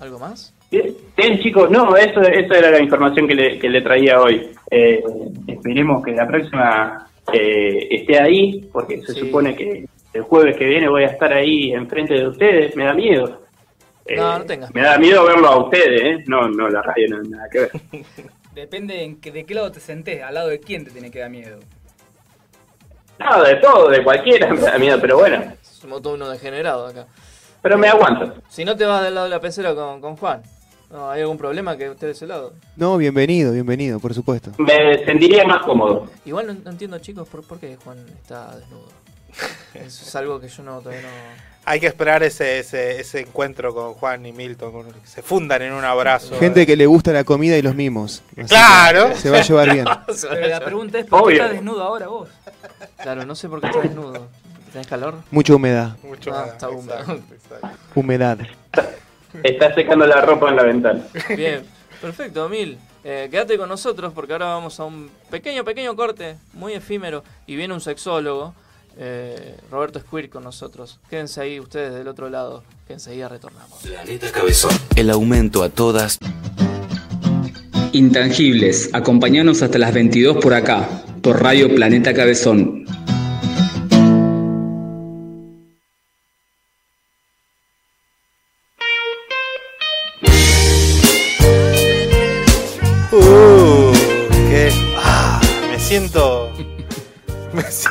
¿algo más? Bien, bien, chicos, no, eso, eso era la información que le, que le traía hoy. Eh, esperemos que la próxima eh, esté ahí, porque se Sí. supone que el jueves que viene voy a estar ahí enfrente de ustedes, me da miedo. Eh, No, no tengas Me da miedo verlo a ustedes, ¿eh? No, no, la radio no nada que ver. Depende en que- de qué lado te sentés, al lado de quién te tiene que dar miedo. No, de todo, de cualquiera me da miedo, pero bueno, Somos todo uno degenerado acá. pero me aguanto. Si no te vas del lado de la pecera con, con Juan, ¿no, ¿hay algún problema que esté de ese lado? No, bienvenido, bienvenido, por supuesto. Me sentiría más cómodo. Igual no, no entiendo, chicos, por, por qué Juan está desnudo. Eso es algo que yo no todavía no. Hay que esperar ese, ese, ese encuentro con Juan y Milton, con- que se fundan en un abrazo. Gente que le gusta la comida y los mimos. Claro. Se va a llevar bien. Pero la pregunta es, ¿por qué Obvio. estás desnudo ahora vos? Claro, no sé por qué estás desnudo. ¿Tenés calor? Mucha humedad. Mucho Ah, más, está húmedo. exacto, exacto. Humedad. Está secando la ropa en la ventana. Bien, perfecto, Mil. Eh, quédate con nosotros porque ahora vamos a un pequeño, pequeño corte, muy efímero, y viene un sexólogo, eh, Roberto Squir con nosotros. Quédense ahí ustedes del otro lado, que enseguida retornamos. Planeta Cabezón. El aumento a todas. Intangibles, acompañanos hasta las 22 por acá, por Radio Planeta Cabezón.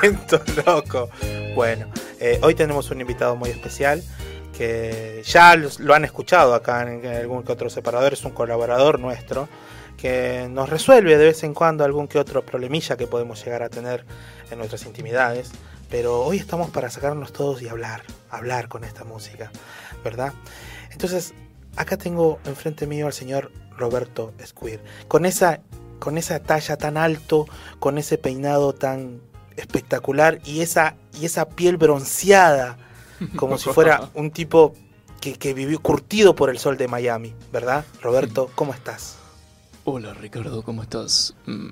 Loco. Bueno, eh, hoy tenemos un invitado muy especial que ya lo han escuchado acá en, en algún que otro separador, es un colaborador nuestro que nos resuelve de vez en cuando algún que otro problemilla que podemos llegar a tener en nuestras intimidades. Pero hoy estamos para sacarnos todos y hablar, hablar con esta música, ¿verdad? Entonces, acá tengo enfrente mío al señor Roberto Squir, con esa, con esa talla tan alto, con ese peinado tan espectacular y esa, y esa piel bronceada, como si fuera un tipo que, que vivió curtido por el sol de Miami, ¿verdad? Roberto, ¿cómo estás? Hola Ricardo, ¿cómo estás? Mm,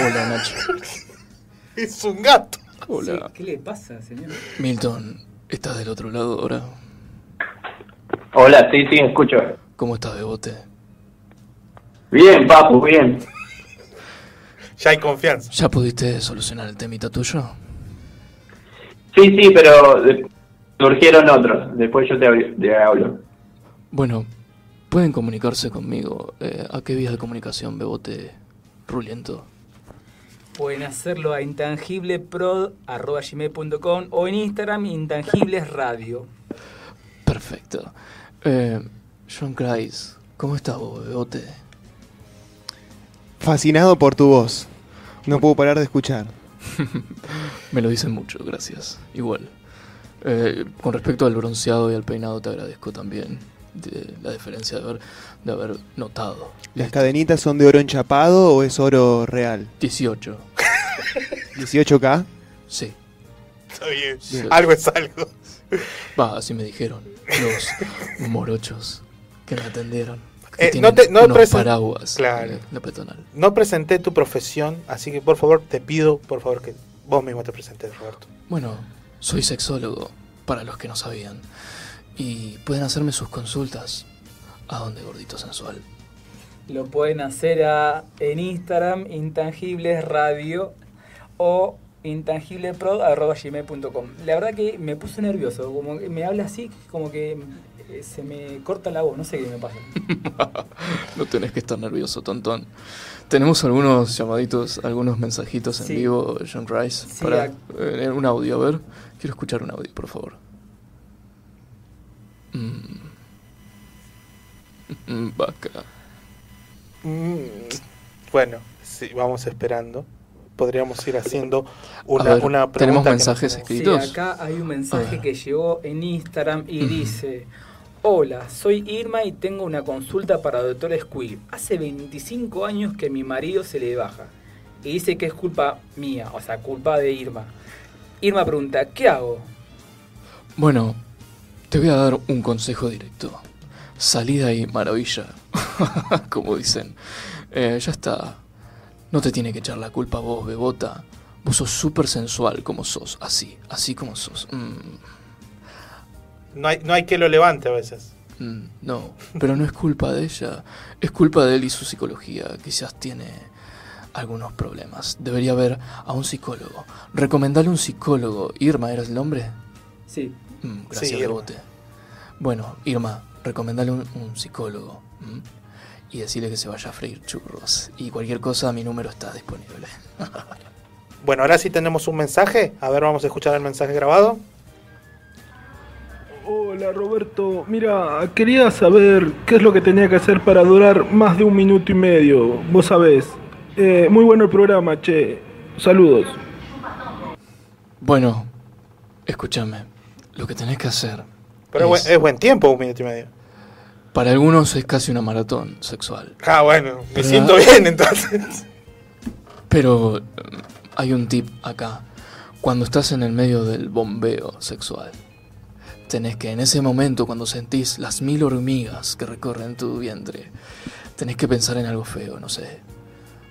Hola Nacho. Es un gato. Hola. ¿Qué le pasa, señor? Milton, ¿estás del otro lado ahora? Hola, sí, sí, escucho. ¿Cómo estás, Bebote? Bien, papu, bien. Ya hay confianza. ¿Ya pudiste solucionar el temita tuyo? Sí, sí, pero surgieron otros. Después yo te, hablo- te hablo. Bueno, pueden comunicarse conmigo. Eh, ¿A qué vías de comunicación, Bebote Ruliento? Pueden hacerlo a intangibleprod.com o en Instagram intangiblesradio. Perfecto. Eh, John Christ, ¿cómo estás vos, Bebote? Fascinado por tu voz. No puedo parar de escuchar. Me lo dicen mucho, gracias. Igual. Eh, con respecto al bronceado y al peinado, te agradezco también de la diferencia de haber, de haber notado. ¿Las cadenitas son de oro enchapado o es oro real? 18. 18K. Sí. Está bien. Sí. Algo es algo. Va, así me dijeron. Los morochos que me atendieron. Eh, no te, no unos paraguas. Claro. en La peatonal. No presenté tu profesión, así que por favor te pido, por favor, que vos mismo te presentes, Roberto. Bueno, soy sexólogo, para los que no sabían. Y pueden hacerme sus consultas. ¿A dónde, gordito sensual? Lo pueden hacer a, en Instagram intangiblesradio o intangibleprod.gmail.com La verdad que me puse nervioso, como que me habla así, como que eh, se me corta la voz, no sé qué me pasa. No tenés que estar nervioso, tontón. Tenemos algunos llamaditos, algunos mensajitos en Sí. vivo, John Rice, Sí, para ac- eh, un audio. A ver, quiero escuchar un audio, por favor. Mm. Mm, Vaca. Mm, Bueno, sí, vamos esperando. Podríamos ir haciendo A una, ver, una pregunta. ¿tenemos mensajes escritos? Sí, acá hay un A mensaje ver. que llegó en Instagram y dice: Hola, soy Irma y tengo una consulta para doctor Squill. Hace 25 años que mi marido se le baja y dice que es culpa mía, o sea, culpa de Irma. Irma pregunta: ¿Qué hago? Bueno, te voy a dar un consejo directo. Salida y maravilla, como dicen. Eh, ya está. No te tiene que echar la culpa vos, bebota. Vos sos súper sensual como sos, así, así como sos. Mm, No hay, no hay que lo levante a veces. mm, no, pero no es culpa de ella. Es culpa de él y su psicología. Quizás tiene algunos problemas. Debería ver a un psicólogo. Recomendale un psicólogo. Irma, ¿eras el nombre? Sí. Mm, gracias, Sí, Irma. Rebote. Bueno, Irma, recomendale un, un psicólogo. ¿m? Y decirle que se vaya a freír churros. Y cualquier cosa, mi número está disponible. Bueno, ahora sí tenemos un mensaje. A ver, vamos a escuchar el mensaje grabado. Hola Roberto, mira, quería saber qué es lo que tenía que hacer para durar más de un minuto y medio, vos sabés. Eh, muy bueno el programa, che. Saludos. Bueno, escúchame. Lo que tenés que hacer. Pero es, es- buen- es buen tiempo, un minuto y medio. Para algunos es casi una maratón sexual. Ah, bueno, me Pero- siento bien entonces. Pero eh, hay un tip acá. Cuando estás en el medio del bombeo sexual, tenés que en ese momento, cuando sentís las mil hormigas que recorren tu vientre, tenés que pensar en algo feo, no sé.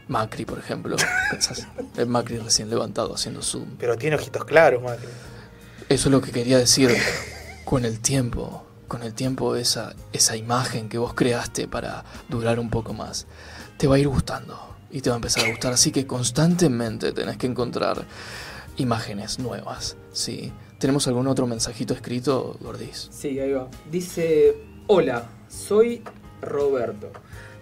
Macri, por ejemplo. Pensás en Macri recién levantado haciendo zoom. Pero tiene ojitos claros, Macri. Eso es lo que quería decir. Con el tiempo, con el tiempo esa, esa imagen que vos creaste para durar un poco más, te va a ir gustando y te va a empezar a gustar. Así que constantemente tenés que encontrar imágenes nuevas, ¿sí? ¿Tenemos algún otro mensajito escrito, Gordis? Sí, ahí va. Dice, hola, soy Roberto.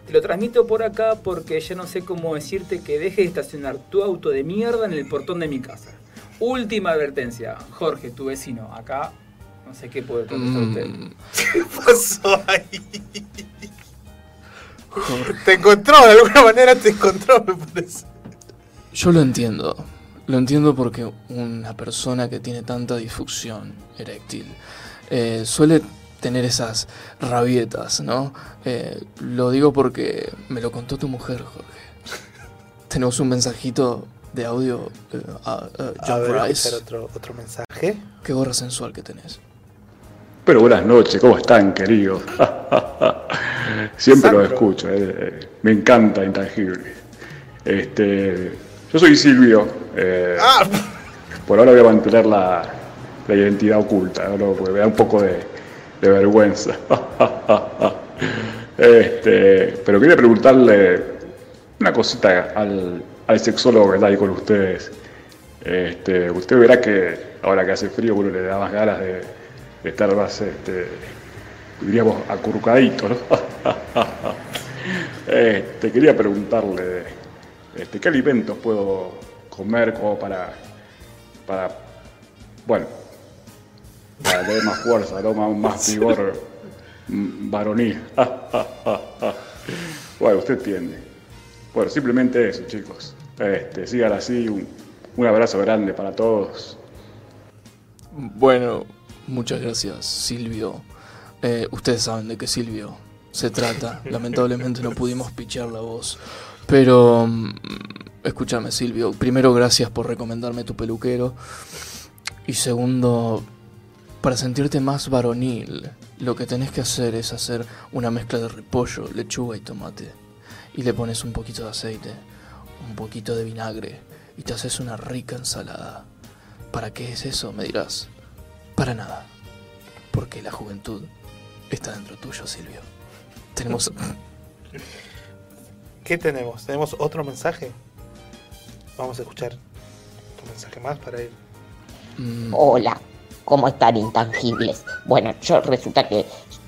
Te lo transmito por acá porque ya no sé cómo decirte que dejes de estacionar tu auto de mierda en el portón de mi casa. Última advertencia, Jorge, tu vecino, acá no sé qué puede contestar Mm. usted. ¿Qué pasó ahí? Te encontró, de alguna manera te encontró, me parece. Yo lo entiendo. Lo entiendo porque una persona que tiene tanta disfunción eréctil eh, suele tener esas rabietas, ¿no? Eh, lo digo porque me lo contó tu mujer, Jorge. Tenemos un mensajito de audio a, a A John ver, Rice. escuchar otro, otro mensaje. Qué gorra sensual que tenés. Pero buenas noches, ¿cómo están, queridos? Siempre Sandro. los escucho, eh, me encanta Intangible. Este, yo soy Silvio. eh, Ah, Por ahora voy a mantener la, la identidad oculta, ¿no? porque me da un poco de, de vergüenza. Este, pero quería preguntarle una cosita al, al sexólogo que está ahí con ustedes. Este, usted verá que ahora que hace frío uno le da más ganas de, de estar más, este, diríamos, acurrucadito, ¿no? Este, quería preguntarle, este, ¿qué alimentos puedo comer como para, para, bueno, para tener más fuerza, ¿no? más, más vigor varonil? bueno, usted entiende. Bueno, simplemente eso, chicos. Este, sigan así, un, un abrazo grande para todos. Bueno, muchas gracias, Silvio. Eh, ustedes saben de qué Silvio se trata. Lamentablemente no pudimos pichar la voz. Pero, mm, escúchame, Silvio. Primero, gracias por recomendarme tu peluquero. Y segundo, para sentirte más varonil, lo que tenés que hacer es hacer una mezcla de repollo, lechuga y tomate. Y le pones un poquito de aceite, un poquito de vinagre y te haces una rica ensalada. ¿Para qué es eso? Me dirás. Para nada. Porque la juventud está dentro tuyo, Silvio. Tenemos... ¿Qué tenemos? ¿Tenemos otro mensaje? Vamos a escuchar un mensaje más para ir. Mm, Hola, ¿cómo están intangibles? Bueno, yo resulta que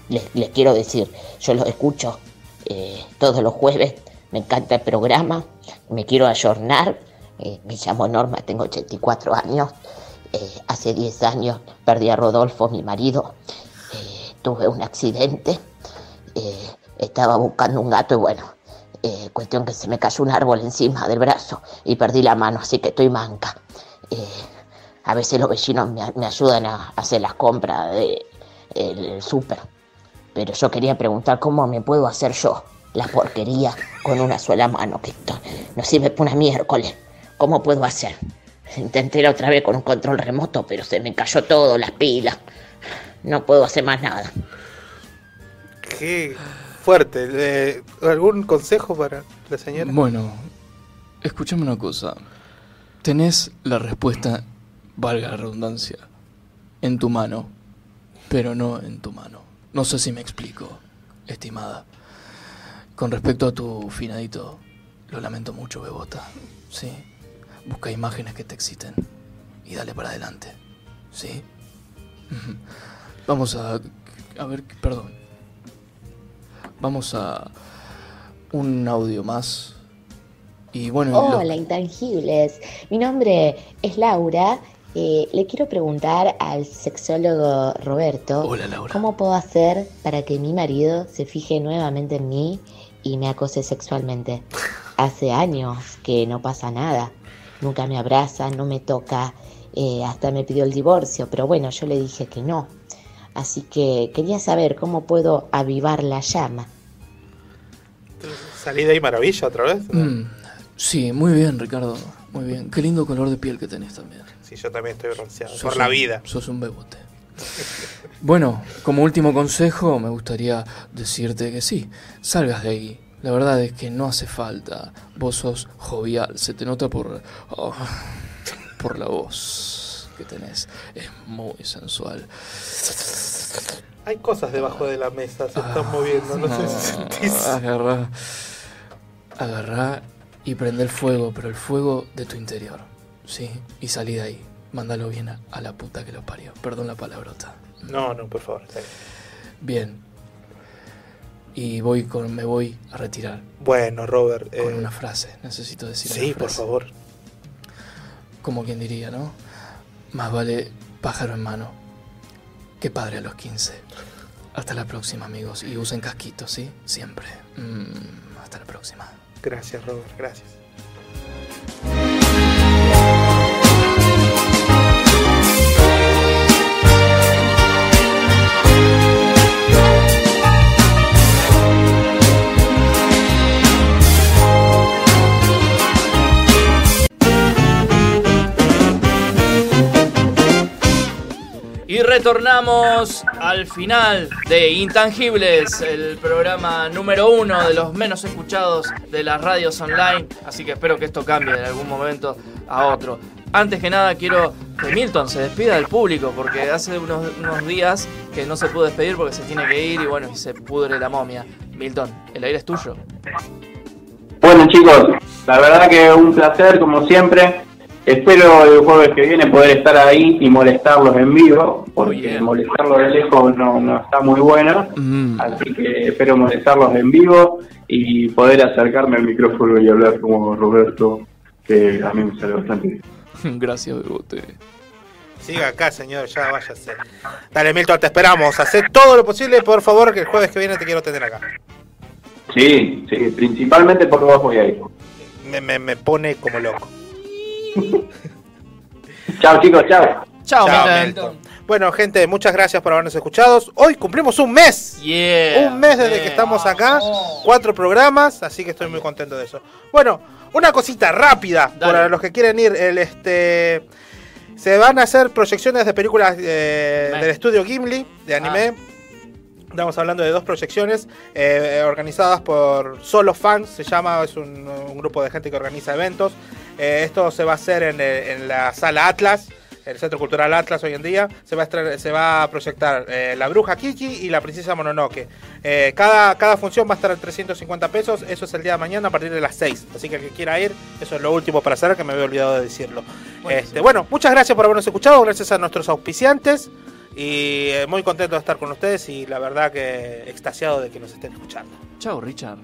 les, les quiero decir, yo los escucho eh, todos los jueves, me encanta el programa, me quiero ayornar, eh, me llamo Norma, tengo 84 años, eh, hace 10 años perdí a Rodolfo, mi marido, eh, tuve un accidente, eh, estaba buscando un gato y bueno, eh, cuestión que se me cayó un árbol encima del brazo y perdí la mano, así que estoy manca. Eh, a veces los vecinos me, ayudan a hacer las compras del el súper. Pero yo quería preguntar cómo me puedo hacer yo la porquería con una sola mano, que esto no sirve para una miércoles. ¿Cómo puedo hacer? Intenté la otra vez con un control remoto, pero se me cayó todo, las pilas. No puedo hacer más nada. Qué fuerte. Eh, ¿Algún consejo para la señora? Bueno, escúchame una cosa. Tenés la respuesta, valga la redundancia, en tu mano, pero no en tu mano. No sé si me explico, estimada. Con respecto a tu finadito, Lo lamento mucho, Bebota. Sí. Busca imágenes que te exciten y dale para adelante. ¿Sí? Vamos a... A ver, perdón. Vamos a... Un audio más. Y bueno... lo- Hola, intangibles. Mi nombre es Laura. Eh, le quiero preguntar al sexólogo Roberto Hola, Laura. cómo puedo hacer para que mi marido se fije nuevamente en mí y me acose sexualmente. Hace años que no pasa nada. Nunca me abraza, no me toca, eh, hasta me pidió el divorcio, pero bueno, yo le dije que no. Así que quería saber cómo puedo avivar la llama. Salí de ahí maravilla otra vez. Mm, sí, muy bien, Ricardo. Muy bien. Qué lindo color de piel que tenés también. Sí, yo también estoy bronceado. Sos Por la vida. Sos un bebote. Bueno, como último consejo, me gustaría decirte que sí, salgas de ahí. La verdad es que no hace falta. Vos sos jovial, se te nota por. oh, por la voz que tenés. Es muy sensual. Hay cosas debajo de la mesa, se están moviendo, no sé si sentís. Agarrá. Agarrá y prende el fuego, pero el fuego de tu interior. ¿Sí? Y salí de ahí. Mándalo bien a, a la puta que lo parió. Perdón la palabrota. No, no, por favor. está bien. Bien. Y voy con, me voy a retirar. Bueno, Robert. Con eh, una frase. Necesito decir Sí, una por favor. Como quien diría, ¿no? Más vale pájaro en mano que padre a los 15. Hasta la próxima, amigos. Y usen casquitos, ¿sí? Siempre. Mm, hasta la próxima. Gracias, Robert, gracias. Y retornamos al final de Intangibles, el programa número uno de los menos escuchados de las radios online. Así que espero que esto cambie en algún momento a otro. Antes que nada quiero que Milton se despida del público porque hace unos, unos días que no se pudo despedir porque se tiene que ir y bueno, se pudre la momia. Milton, el aire es tuyo. Bueno chicos, la verdad que un placer como siempre. Espero el jueves que viene poder estar ahí y molestarlos en vivo, porque molestarlos de lejos no, no está muy bueno. Así que espero molestarlos en vivo y poder acercarme al micrófono y hablar como Roberto, que a mí me sale bastante bien. Gracias, Bebote. Siga acá, señor, ya váyase. Dale, Milton, te esperamos. Hacé todo lo posible, por favor, que el jueves que viene te quiero tener acá. Sí, sí, principalmente por vos voy a ir. Me, me, me pone como loco. Chao chicos, chao. Chao, Milton. Bueno, gente, muchas gracias por habernos escuchado. Hoy cumplimos un mes. Yeah. Un mes desde que estamos acá. Cuatro programas, así que estoy muy contento de eso. Bueno, una cosita rápida para los que quieren ir. El, este, se van a hacer proyecciones de películas eh, del estudio Gimli, de anime. Estamos hablando de dos proyecciones eh, organizadas por Solo Fans, se llama, es un, un grupo de gente que organiza eventos. Eh, esto se va a hacer en, en la sala Atlas, el Centro Cultural Atlas hoy en día. Se va a, estra- se va a proyectar eh, La Bruja Kiki y La Princesa Mononoke. Eh, cada, cada función va a estar en 350 pesos, eso es el día de mañana a partir de las 6. Así que el que quiera ir, eso es lo último para hacer, que me había olvidado de decirlo. Este, bueno, muchas gracias por habernos escuchado, gracias a nuestros auspiciantes. Y eh, muy contento de estar con ustedes y la verdad que extasiado de que nos estén escuchando. Chao, Richard.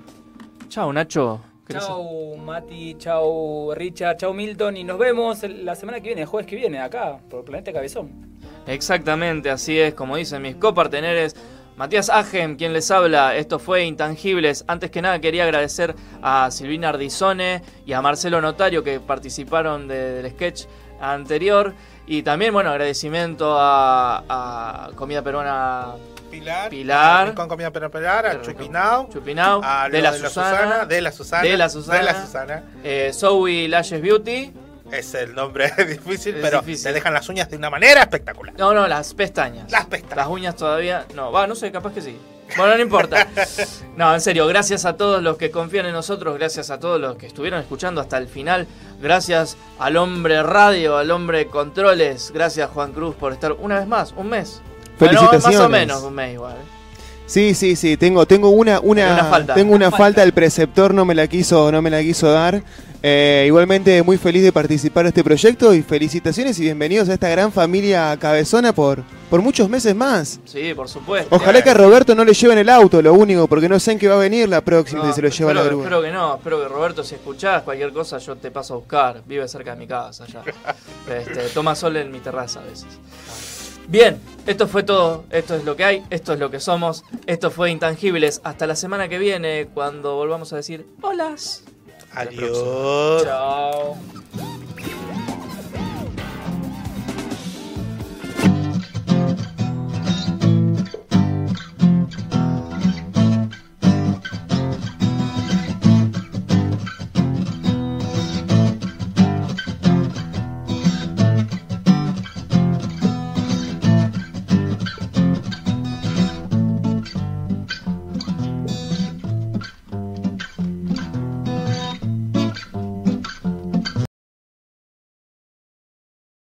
Chao, Nacho. ¿Querés- Chau Mati, chau Richard, chau Milton y nos vemos la semana que viene, el jueves que viene, acá, por Planeta Cabezón. Exactamente, así es, como dicen mis coparteneres. Matías Agen, quien les habla, esto fue Intangibles. Antes que nada quería agradecer a Silvina Ardizone y a Marcelo Notario que participaron de- del sketch anterior. Y también, bueno, agradecimiento a, a Comida Peruana Pilar, Pilar. con comida para pelar, a Chupinao, Chupinao, a de la de la Susana, Susana, de la Susana, de la Susana, de la Susana. eh, Zoe Lashes Beauty. Es el nombre difícil, Es pero difícil. te dejan las uñas de una manera espectacular. No, no, las pestañas. Las pestañas. Las uñas todavía. No, va, no sé, capaz que sí. Bueno, no importa. No, en serio, gracias a todos los que confían en nosotros, gracias a todos los que estuvieron escuchando hasta el final, gracias al hombre radio, al hombre controles, gracias Juan Cruz por estar una vez más, un mes. Bueno, más o Felicitaciones. menos un mes igual. Sí, sí, sí, tengo, tengo una, una, Una falta. tengo una Una falta, el preceptor no me la quiso, no me la quiso dar. Eh, igualmente muy feliz de participar de este proyecto y felicitaciones y bienvenidos a esta gran familia cabezona por, por muchos meses más. Sí, por supuesto. Ojalá que a Roberto no le lleven el auto, lo único, porque no sé en qué va a venir la próxima No, si se lo lleva espero, la grúa. espero que no, espero que Roberto, si escuchás cualquier cosa, yo te paso a buscar. Vive cerca de mi casa ya. Este, toma sol en mi terraza a veces. Bien, esto fue todo. Esto es lo que hay, esto es lo que somos. Esto fue Intangibles. Hasta la semana que viene, cuando volvamos a decir holas. Adiós. Chao.